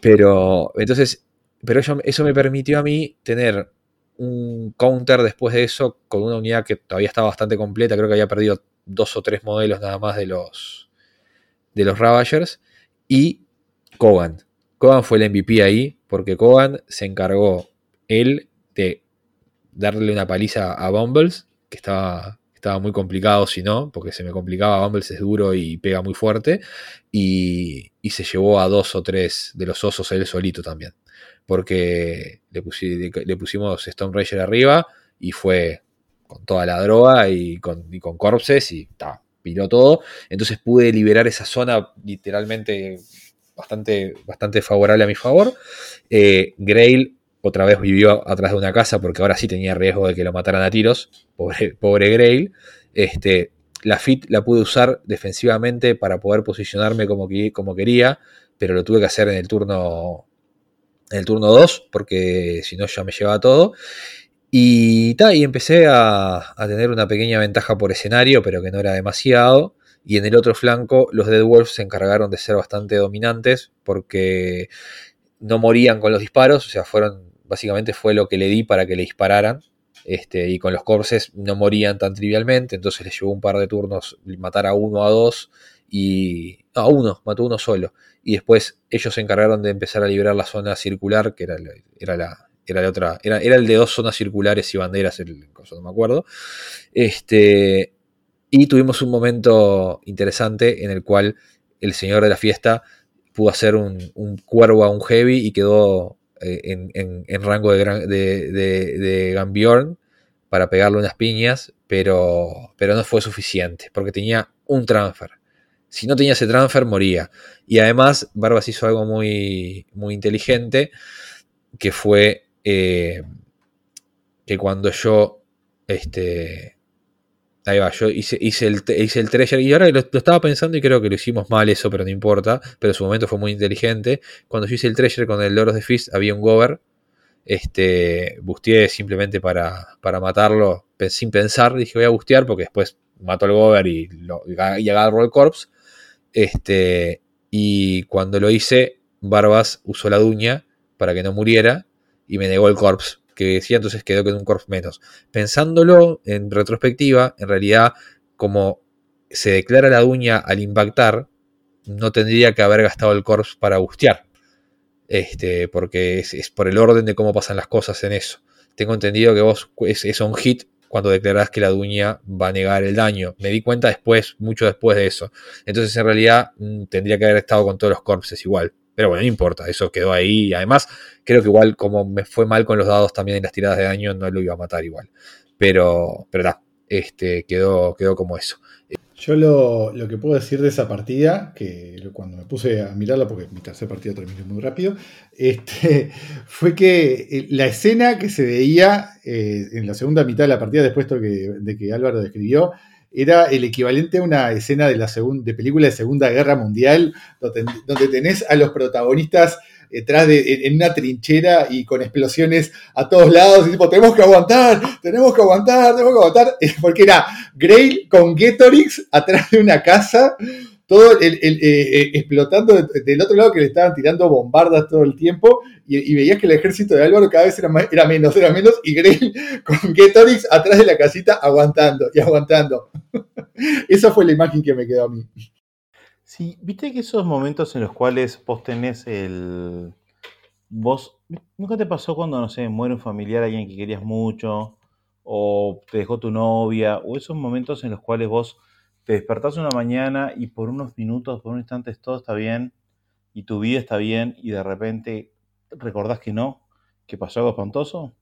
pero entonces, pero eso me permitió a mí tener un counter después de eso con una unidad que todavía estaba bastante completa. Creo que había perdido dos o tres modelos nada más de los, de los Ravagers. Y Kogan. Kogan fue el MVP ahí porque Kogan se encargó él de darle una paliza a Bumbles, que estaba, estaba muy complicado si no, porque se me complicaba, Bumbles es duro y pega muy fuerte, y, y se llevó a dos o tres de los osos él solito también porque le, pusimos Stone Ranger arriba y fue con toda la droga y con, con corpses y ta, piró todo. Entonces pude liberar esa zona literalmente bastante, bastante favorable a mi favor. Eh, Grail otra vez vivió atrás de una casa porque ahora sí tenía riesgo de que lo mataran a tiros. Pobre, pobre Grail. Este, la FIT la pude usar defensivamente para poder posicionarme como, como quería, pero lo tuve que hacer en el turno en el turno 2, porque si no ya me llevaba todo. Y, y empecé a, tener una pequeña ventaja por escenario, pero que no era demasiado. Y en el otro flanco, los Dead Wolves se encargaron de ser bastante dominantes, porque no morían con los disparos, o sea, fueron, básicamente fue lo que le di para que le dispararan. Este, y con los corpses no morían tan trivialmente, entonces les llevó un par de turnos matar a uno a dos y a uno, mató uno solo y después ellos se encargaron de empezar a liberar la zona circular, que era, era la, era la otra, era, era, el de dos zonas circulares y banderas, el no me acuerdo. Este, y tuvimos un momento interesante en el cual el señor de la fiesta pudo hacer un, cuervo a un heavy y quedó eh, en, rango de, de, de, Gambiorn para pegarle unas piñas, pero, pero no fue suficiente, porque tenía un transfer. Si no tenía ese transfer, moría. Y además, Barbas hizo algo muy, muy inteligente, que fue eh, que cuando yo, este, ahí va, yo hice, hice, el, hice el treasure, y ahora lo, estaba pensando y creo que lo hicimos mal eso, pero no importa, pero en su momento fue muy inteligente. Cuando yo hice el treasure con el Loros de Fist, había un gover, este, busteé simplemente para, para matarlo sin pensar, dije voy a bustear porque después mató al gover y, y agarró el corpse. Este, y cuando lo hice, Barbas usó la duña para que no muriera y me negó el corpse que decía, entonces quedó con un corpse menos. Pensándolo en retrospectiva, en realidad, como se declara la uña al impactar, no tendría que haber gastado el corpse para bustear. Este, porque es, por el orden de cómo pasan las cosas en eso. Tengo entendido que vos es, es un hit cuando declarás que la duña va a negar el daño. Me di cuenta después, mucho después de eso. Entonces, en realidad, mm, tendría que haber estado con todos los corpses igual. Pero bueno, no importa, eso quedó ahí. Además, creo que igual, como me fue mal con los dados también en las tiradas de daño, no lo iba a matar igual. Pero, pero este, quedó, quedó como eso. Yo lo, que puedo decir de esa partida, que cuando me puse a mirarla, porque mi tercera partida terminó muy rápido, este, fue que eh, la escena que se veía eh, en la segunda mitad de la partida, después de que Álvaro describió, era el equivalente a una escena de, la de película de Segunda Guerra Mundial, donde, donde tenés a los protagonistas detrás de, en una trinchera y con explosiones a todos lados, y tipo, tenemos que aguantar, tenemos que aguantar, tenemos que aguantar, porque era Grail con Getorix atrás de una casa, todo eh, eh, explotando del otro lado que le estaban tirando bombardas todo el tiempo, y, veías que el ejército de Álvaro cada vez era, era menos, era menos, y Grail con Getorix atrás de la casita aguantando y aguantando. Esa fue la imagen que me quedó a mí. Sí, viste que esos momentos en los cuales vos tenés el. Vos. ¿Nunca te pasó cuando, no sé, muere un familiar, alguien que querías mucho, o te dejó tu novia, o esos momentos en los cuales vos te despertás una mañana y por unos minutos, por un instante todo está bien, y tu vida está bien, y de repente recordás que no, que pasó algo espantoso?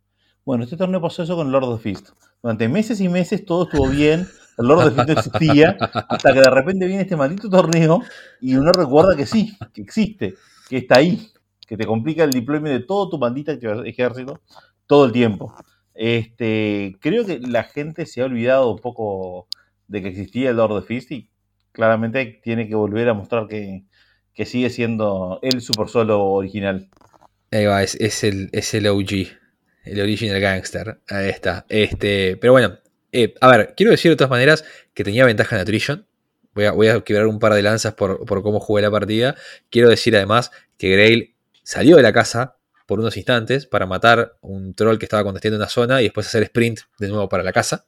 Bueno, este torneo pasó eso con Lord of the Fist. Durante meses y meses todo estuvo bien, el Lord Fist no existía, hasta que de repente viene este maldito torneo y uno recuerda que sí, que existe, que está ahí, que te complica el deployment de todo tu bandita ejército todo el tiempo. Este, creo que la gente se ha olvidado un poco de que existía el Lord of Fist y claramente tiene que volver a mostrar que, sigue siendo el super solo original. Ahí va, es, el, es el OG. El original gangster. Ahí está. Este, pero bueno, eh, a ver, quiero decir de todas maneras que tenía ventaja en Attrition. Voy a, quebrar un par de lanzas por, cómo jugué la partida. Quiero decir además que Grail salió de la casa por unos instantes para matar un troll que estaba contestando una zona y después hacer sprint de nuevo para la casa.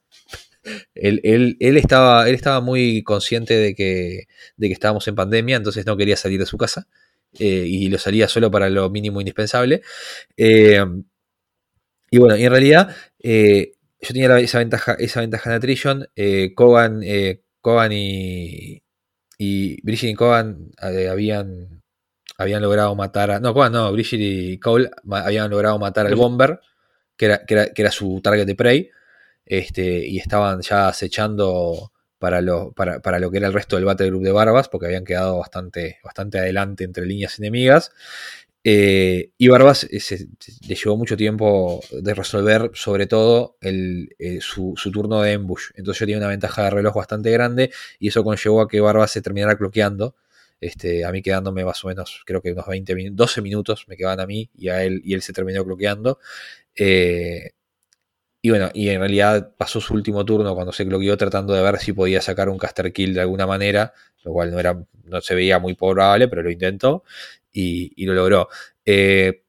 Él, estaba, muy consciente de que, de que estábamos en pandemia, entonces no quería salir de su casa. Eh, y lo salía solo para lo mínimo indispensable. Eh, y bueno, y en realidad yo tenía esa ventaja, esa ventaja en Attrition. Eh, Kogan, eh, y, y Bridget y Kogan eh, habían, habían logrado matar a. No, Kogan no, Bridget y Cole habían logrado matar al Bomber, que era, que era, su target de prey. Este, y estaban ya acechando para lo, para, para, lo que era el resto del Battle Group de Barbas, porque habían quedado bastante, bastante adelante entre líneas enemigas. Eh, y Barbas eh, le llevó mucho tiempo de resolver, sobre todo, el, eh, su, turno de ambush. Entonces yo tenía una ventaja de reloj bastante grande y eso conllevó a que Barbas se terminara cloqueando. Este, a mí quedándome más o menos, creo que unos 20 12 minutos me quedaban a mí y a él, y él se terminó cloqueando. y bueno, y en realidad pasó su último turno cuando se cloqueó tratando de ver si podía sacar un caster kill de alguna manera, lo cual no, era, no se veía muy probable, pero lo intentó y, lo logró. Eh,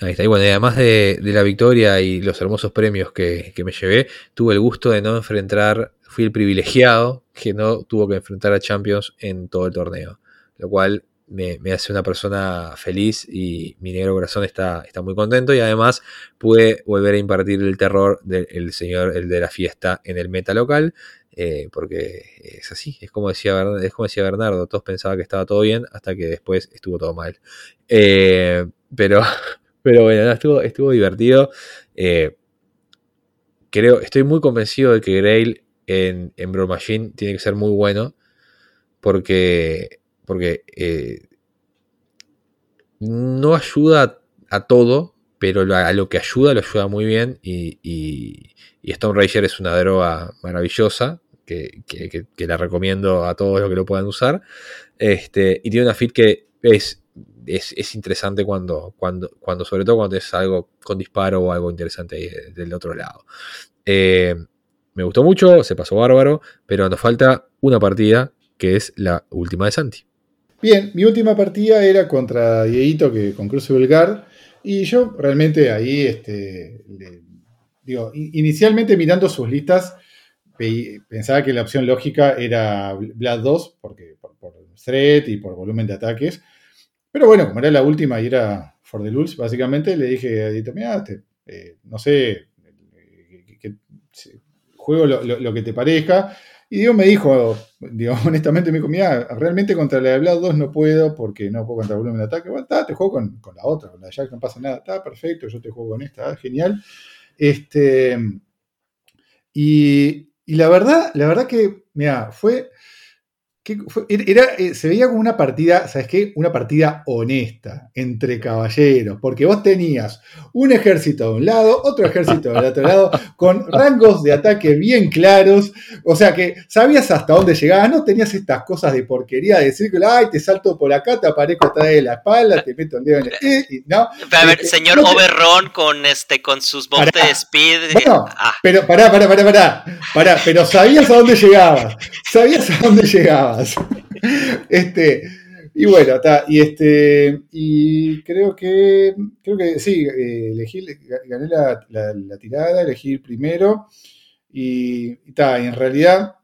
ahí está. Y bueno, además de, la victoria y los hermosos premios que, me llevé, tuve el gusto de no enfrentar, fui el privilegiado que no tuvo que enfrentar a Champions en todo el torneo, lo cual me, hace una persona feliz y mi negro corazón está, está muy contento y además pude volver a impartir el terror del señor, el de la fiesta en el meta local. Eh, porque es así, es como, decía, es como decía Bernardo, todos pensaban que estaba todo bien hasta que después estuvo todo mal. Eh, pero, pero bueno, estuvo, estuvo divertido. Eh, creo, estoy muy convencido de que Grail en, en Brawl Machine tiene que ser muy bueno porque, porque no ayuda a, todo, pero a lo que ayuda lo ayuda muy bien y, y, y Stone Ranger es una droga maravillosa que, la recomiendo a todos los que lo puedan usar. Este, y tiene una fit que es, es, interesante cuando, cuando, cuando, sobre todo cuando es algo con disparo o algo interesante ahí del otro lado. Eh, me gustó mucho, se pasó bárbaro, pero nos falta una partida que es la última de Santi. Bien, mi última partida era contra Dieguito que con Crucible Guard. Y yo realmente ahí, este, digo, inicialmente mirando sus listas, pensaba que la opción lógica era Blood 2, porque por, por threat y por volumen de ataques. Pero bueno, como era la última y era for the lulz, básicamente, le dije a Edito, mira, eh, no sé, que, juego lo, que te parezca. Y Diego me dijo, digo, honestamente me dijo, mira, realmente contra la de Blood 2 no puedo porque no puedo contra el volumen de ataque. Bueno, te juego con, la otra, con la de Jack no pasa nada, está perfecto, yo te juego con esta, genial. Este, y, y la verdad, la verdad que, mira, fue era, eh, se veía como una partida, ¿sabes qué? Una partida honesta entre caballeros, porque vos tenías un ejército de un lado, otro ejército del otro lado, con rangos de ataque bien claros, o sea que sabías hasta dónde llegabas, no tenías estas cosas de porquería de decir, ay, te salto por acá, te aparezco atrás de la espalda, te meto un dedo en el... Eh, ¿no? A ver, este, señor Overron con, este, con sus bombas de speed... Bueno, ah. pero pará, pará, pará, pará, pará, pero sabías a dónde llegabas, sabías a dónde llegabas. este, y bueno, está. Y este. Y creo que. Creo que sí, eh, elegí, gané la, tirada, elegí primero. Y está, en realidad.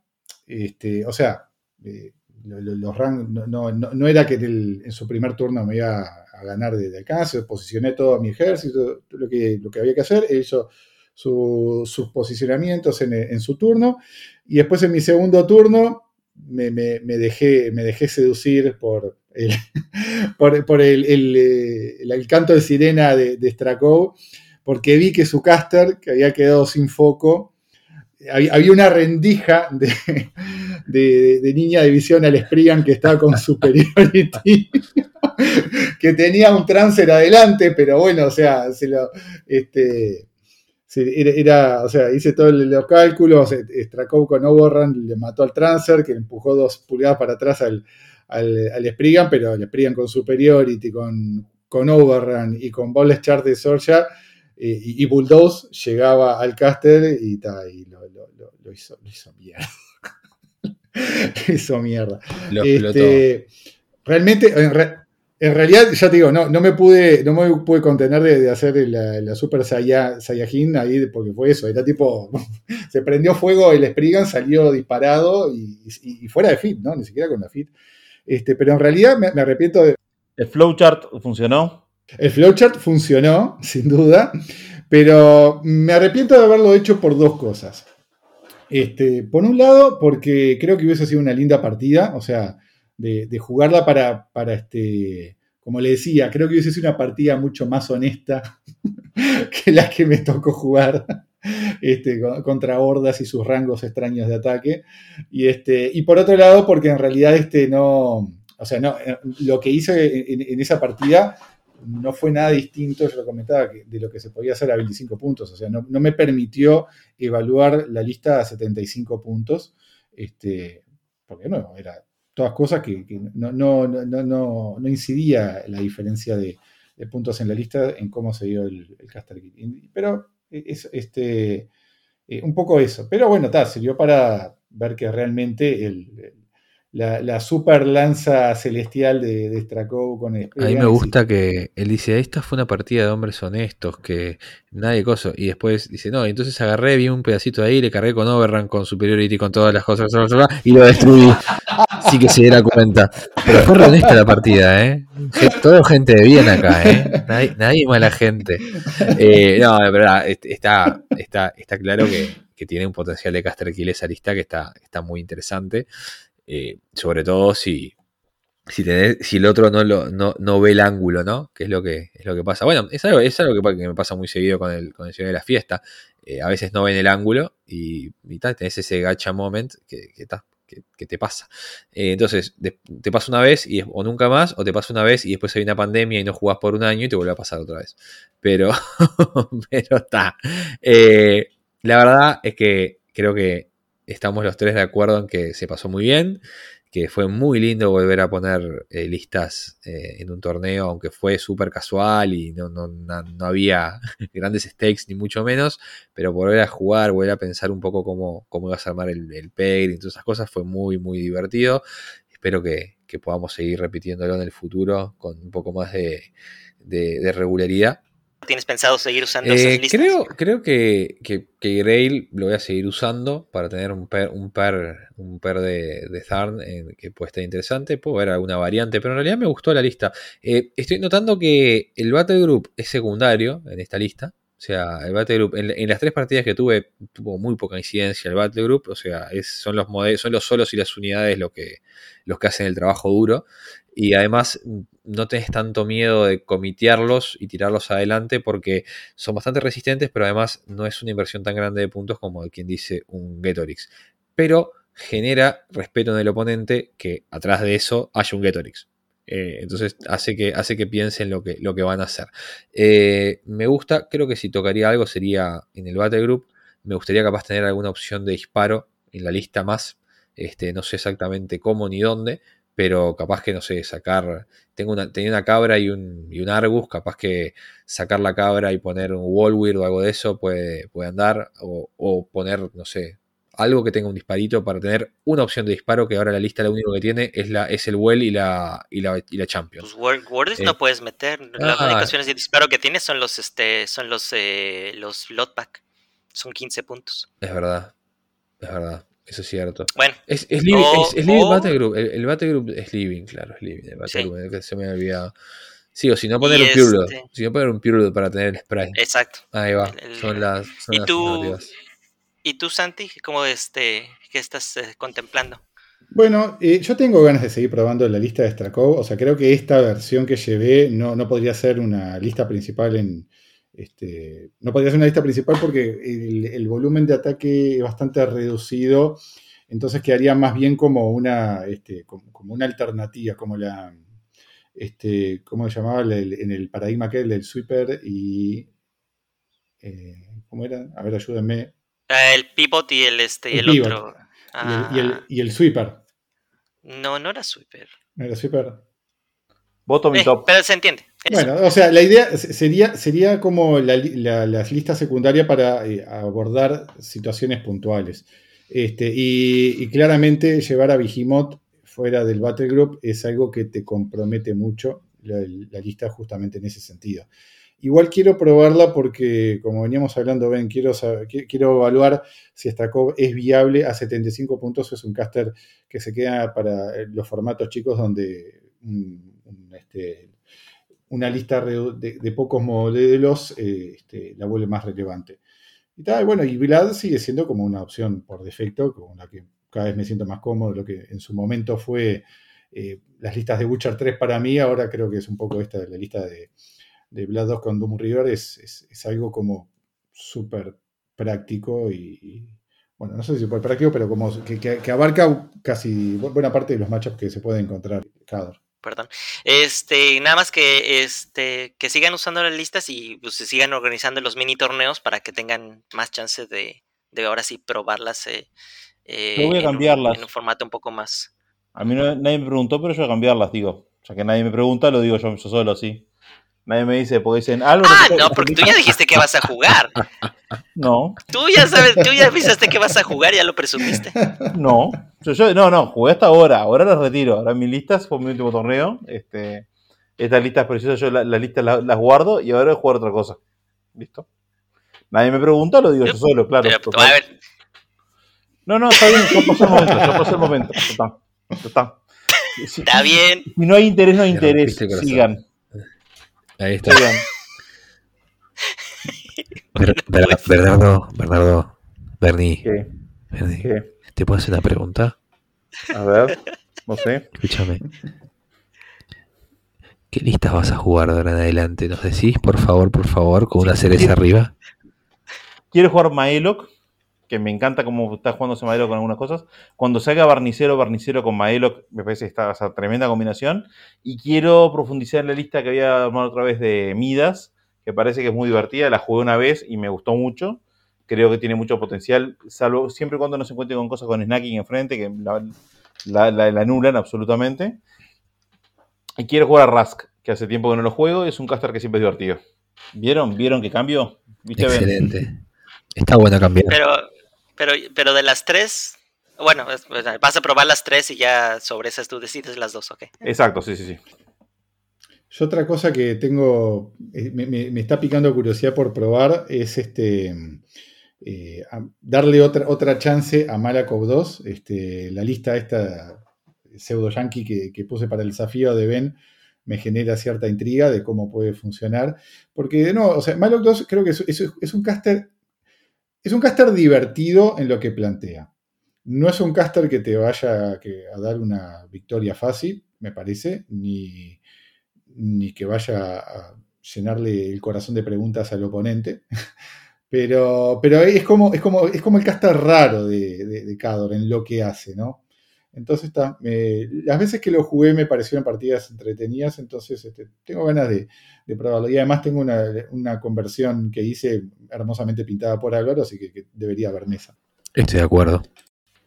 Este, o sea, eh, los rangos. No, era que en su primer turno me iba a ganar de, alcance, posicioné todo mi ejército, lo que, lo que había que hacer, él hizo sus posicionamientos en, en, su turno, y después en mi segundo turno me, dejé, me dejé seducir por el, por, el, el, canto de sirena de, de porque vi que su caster, que había quedado sin foco, había, una rendija de, de, niña de visión al Spriggan que estaba con superiority, que tenía un transfer adelante, pero bueno, o sea, se lo, este, era, o sea, hice todos los cálculos, Strakov con Overrun le mató al transfer, que le empujó dos pulgadas para atrás al, al, Spriggan, pero el Spriggan con Superiority, con, con Overrun y con Ball Chart de Sorja eh, y, Bulldoze llegaba al caster y, y lo, hizo, mierda. lo hizo mierda. Este, realmente, en realidad, ya te digo, no, no me pude, no me pude contener de, hacer la, Super Saiyajin ahí, porque fue eso, era tipo, se prendió fuego el Spriggan, salió disparado y, fuera de fit, ¿no? Ni siquiera con la fit. Este, pero en realidad me, arrepiento de... ¿El flowchart funcionó? El flowchart funcionó, sin duda, pero me arrepiento de haberlo hecho por dos cosas. Este, por un lado, porque creo que hubiese sido una linda partida, o sea, de, jugarla para, para, este, como le decía, creo que hubiese sido una partida mucho más honesta que la que me tocó jugar. Este, contra hordas y sus rangos extraños de ataque. Y, este, y por otro lado, porque en realidad este no, o sea, no, eh, lo que hice en, esa partida no fue nada distinto, yo lo comentaba, de lo que se podía hacer a 25 puntos. O sea, no, no me permitió evaluar la lista a 75 puntos, este, porque no, era todas cosas que, no, no, no, no, incidía la diferencia de, puntos en la lista en cómo se dio el, el caster Pero es este, eh, un poco eso. Pero bueno, está, sirvió para ver que realmente el, la, super lanza celestial de, de con el A mí me gusta que él dice, esta fue una partida de hombres honestos, que nadie coso. Y después dice, no, entonces agarré, vi un pedacito de ahí, le cargué con Overrun, con Superiority, con todas las cosas, y lo destruí. sí que se diera cuenta. Pero fue honesta la partida, ¿eh? Todo gente de bien acá, ¿eh? Nadie, nadie mala gente. Eh, no, de verdad, está, está, está claro que, que tiene un potencial de caster lista que está, está muy interesante. Eh, sobre todo si, si, si el otro no, lo, no, ve el ángulo, ¿no? Que es lo que, es lo que pasa. Bueno, es algo, es algo que, me pasa muy seguido con el, con el de la fiesta. Eh, a veces no ven el ángulo y, y tal, tenés ese gacha moment que, que, te pasa. Eh, entonces, te pasa una vez o nunca más, o te pasa una vez y después hay una pandemia y no jugás por un año y te vuelve a pasar otra vez. Pero, pero está. la verdad es que creo que estamos los tres de acuerdo en que se pasó muy bien, que fue muy lindo volver a poner eh, listas eh, en un torneo, aunque fue súper casual y no, había grandes stakes ni mucho menos, pero volver a jugar, volver a pensar un poco cómo, cómo ibas a armar el, el y todas esas cosas fue muy, muy divertido. Espero que, podamos seguir repitiéndolo en el futuro con un poco más de, de regularidad ¿Tienes pensado seguir usando esas Eh, listas? creo, creo que, que, que Grail lo voy a seguir usando para tener un per, un per, un per de, de eh, que puede estar interesante. Puedo ver alguna variante, pero en realidad me gustó la lista. Eh, estoy notando que el Battle Group es secundario en esta lista. O sea, el Battle Group, en, en las tres partidas que tuve, tuvo muy poca incidencia el Battle Group. O sea, es, son, los modelos, son los solos y las unidades lo que, los que hacen el trabajo duro. Y además no tenés tanto miedo de comitearlos y tirarlos adelante porque son bastante resistentes, pero además no es una inversión tan grande de puntos como quien dice un Getorix. Pero genera respeto en el oponente que atrás de eso haya un Getorix. Eh, entonces hace que, hace que piensen lo que, lo que van a hacer. Eh, me gusta, creo que si tocaría algo sería en el Battle Group. Me gustaría capaz tener alguna opción de disparo en la lista más. Este, no sé exactamente cómo ni dónde, pero capaz que no sé, sacar. Tengo una, tenía una cabra y un, y un Argus, capaz que sacar la cabra y poner un Wallweird o algo de eso puede, puede andar. O, o, poner, no sé, algo que tenga un disparito para tener una opción de disparo que ahora la lista lo único que tiene es, la, es el Well y la, y la, y la Champions. Pues Words eh, no puedes meter. Las ah, únicas opciones de disparo que tienes son los este son los eh, los Lotpack. Son 15 puntos. Es verdad. Es verdad. Eso es cierto. Bueno. Es, es, living, o, es, es living o, Battle Group. El, el, Battle Group es Living, claro, es Living. El Battle sí. Group, que se me ha olvidado. Sí, o si no poner y un. Este... Si no poner un Pure Blood para tener el spray. Exacto. Ahí va. El, son las. Son ¿Y, las tú, ¿Y tú, Santi? ¿Cómo este, qué estás eh, contemplando? Bueno, eh, yo tengo ganas de seguir probando la lista de Strakov. O sea, creo que esta versión que llevé no, no podría ser una lista principal en, este, no podría ser una lista principal porque el, el, volumen de ataque es bastante reducido, entonces quedaría más bien como una, este, como, como, una alternativa, como la, este, ¿cómo se llamaba el, en el paradigma aquel del sweeper y, eh, ¿cómo era? A ver, ayúdenme. Uh, el pivot y el, este, y el, el otro. Ah. Y, el, y, el, sweeper. No, no era sweeper. ¿No era sweeper? Bottom y eh, top. Pero se entiende. Bueno, o sea, la idea sería, sería como la, la, las listas secundarias para eh, abordar situaciones puntuales. Este, y, y, claramente llevar a Vigimot fuera del Battle Group es algo que te compromete mucho la, la, lista justamente en ese sentido. Igual quiero probarla porque, como veníamos hablando, Ben, quiero, saber, quiero evaluar si Stakov es viable a 75 puntos. Es un caster que se queda para los formatos chicos donde este, una lista de, pocos modelos eh, este, la vuelve más relevante. Y tal, bueno, y Vlad sigue siendo como una opción por defecto, con la que cada vez me siento más cómodo, lo que en su momento fue eh, las listas de Witcher 3 para mí, ahora creo que es un poco esta, la lista de, de Vlad 2 con Doom River, es, es, algo como súper práctico y, bueno, no sé si súper práctico, pero como que, que, abarca casi buena parte de los matchups que se pueden encontrar cada perdón. Este, nada más que este que sigan usando las listas y pues, se sigan organizando los mini torneos para que tengan más chances de, de ahora sí probarlas eh, eh, voy a cambiarlas. En, un, en un formato un poco más. A mí no, nadie me preguntó, pero yo voy a cambiarlas, digo. O sea que nadie me pregunta, lo digo yo, yo solo así. Nadie me dice, porque dicen algo. Ah, no, porque tú ya dijiste que vas a jugar. No. Tú ya sabes, tú ya avisaste que vas a jugar, ya lo presumiste. No, yo, yo, no, no, jugué hasta ahora, ahora las retiro. Ahora mis listas fue mi último torneo. Este, estas listas preciosas, yo las la listas las, las, guardo y ahora voy a jugar otra cosa. ¿Listo? Nadie me pregunta, lo digo yo, yo solo, claro. Pero, a ver. No, no, está bien, ya pasó el momento, ya pasó el momento. Ya está. Ya está. Si, está bien. Si no hay interés, no hay interés. Sigan. Ahí está. Sigan. Ber, Ber, Bernardo, Bernardo, Bernie. ¿Qué? ¿te puedo hacer una pregunta? A ver, no sé. Escúchame. ¿Qué listas vas a jugar de ahora en adelante? ¿Nos decís, por favor, por favor, con una cereza arriba? Quiero jugar Maelok, que me encanta cómo está jugando Maelok con algunas cosas. Cuando salga Barnicero, Barnicero con Maelok, me parece que está esa tremenda combinación. Y quiero profundizar en la lista que había armado otra vez de Midas, que parece que es muy divertida. La jugué una vez y me gustó mucho. Creo que tiene mucho potencial, salvo siempre y cuando no se encuentre con cosas con snacking enfrente, que la, la, la, la anulan absolutamente. Y quiero jugar a Rask, que hace tiempo que no lo juego, y es un caster que siempre es divertido. ¿Vieron? ¿Vieron que cambio? ¿Viste Excelente. Bien? Está bueno cambiar. Pero, pero, pero de las tres, bueno, vas a probar las tres y ya sobre esas tú decides las dos, ¿ok? Exacto, sí, sí, sí. Yo otra cosa que tengo, eh, me, está picando curiosidad por probar es este eh, darle otra, otra chance a Malakov 2. Este, la lista esta pseudo yankee que, puse para el desafío de Ben me genera cierta intriga de cómo puede funcionar. Porque no, o sea, Malak 2 creo que es, un caster. Es un caster divertido en lo que plantea. No es un caster que te vaya a dar una victoria fácil, me parece, ni, ni que vaya a llenarle el corazón de preguntas al oponente. Pero, pero es, como, es, como, es como el caster raro de, de, Cador en lo que hace, ¿no? Entonces, las veces que lo jugué me parecieron partidas entretenidas, entonces este, tengo ganas de, probarlo. Y además tengo una, conversión que hice hermosamente pintada por Álvaro, así que, debería haber mesa. Estoy de acuerdo.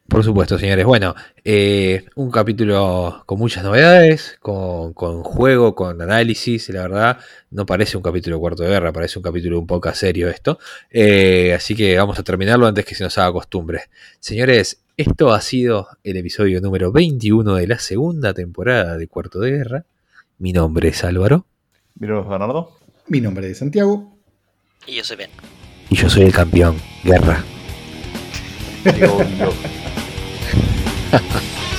Por supuesto, señores. Bueno, eh, un capítulo con muchas novedades, con, juego, con análisis. La verdad, no parece un capítulo cuarto de guerra, parece un capítulo un poco serio esto. Eh, así que vamos a terminarlo antes que se nos haga costumbre. Señores, esto ha sido el episodio número 21 de la segunda temporada de Cuarto de Guerra. Mi nombre es Álvaro. Mi nombre es Bernardo. Mi nombre es Santiago. Y yo soy Ben. Y yo soy el campeón. Guerra.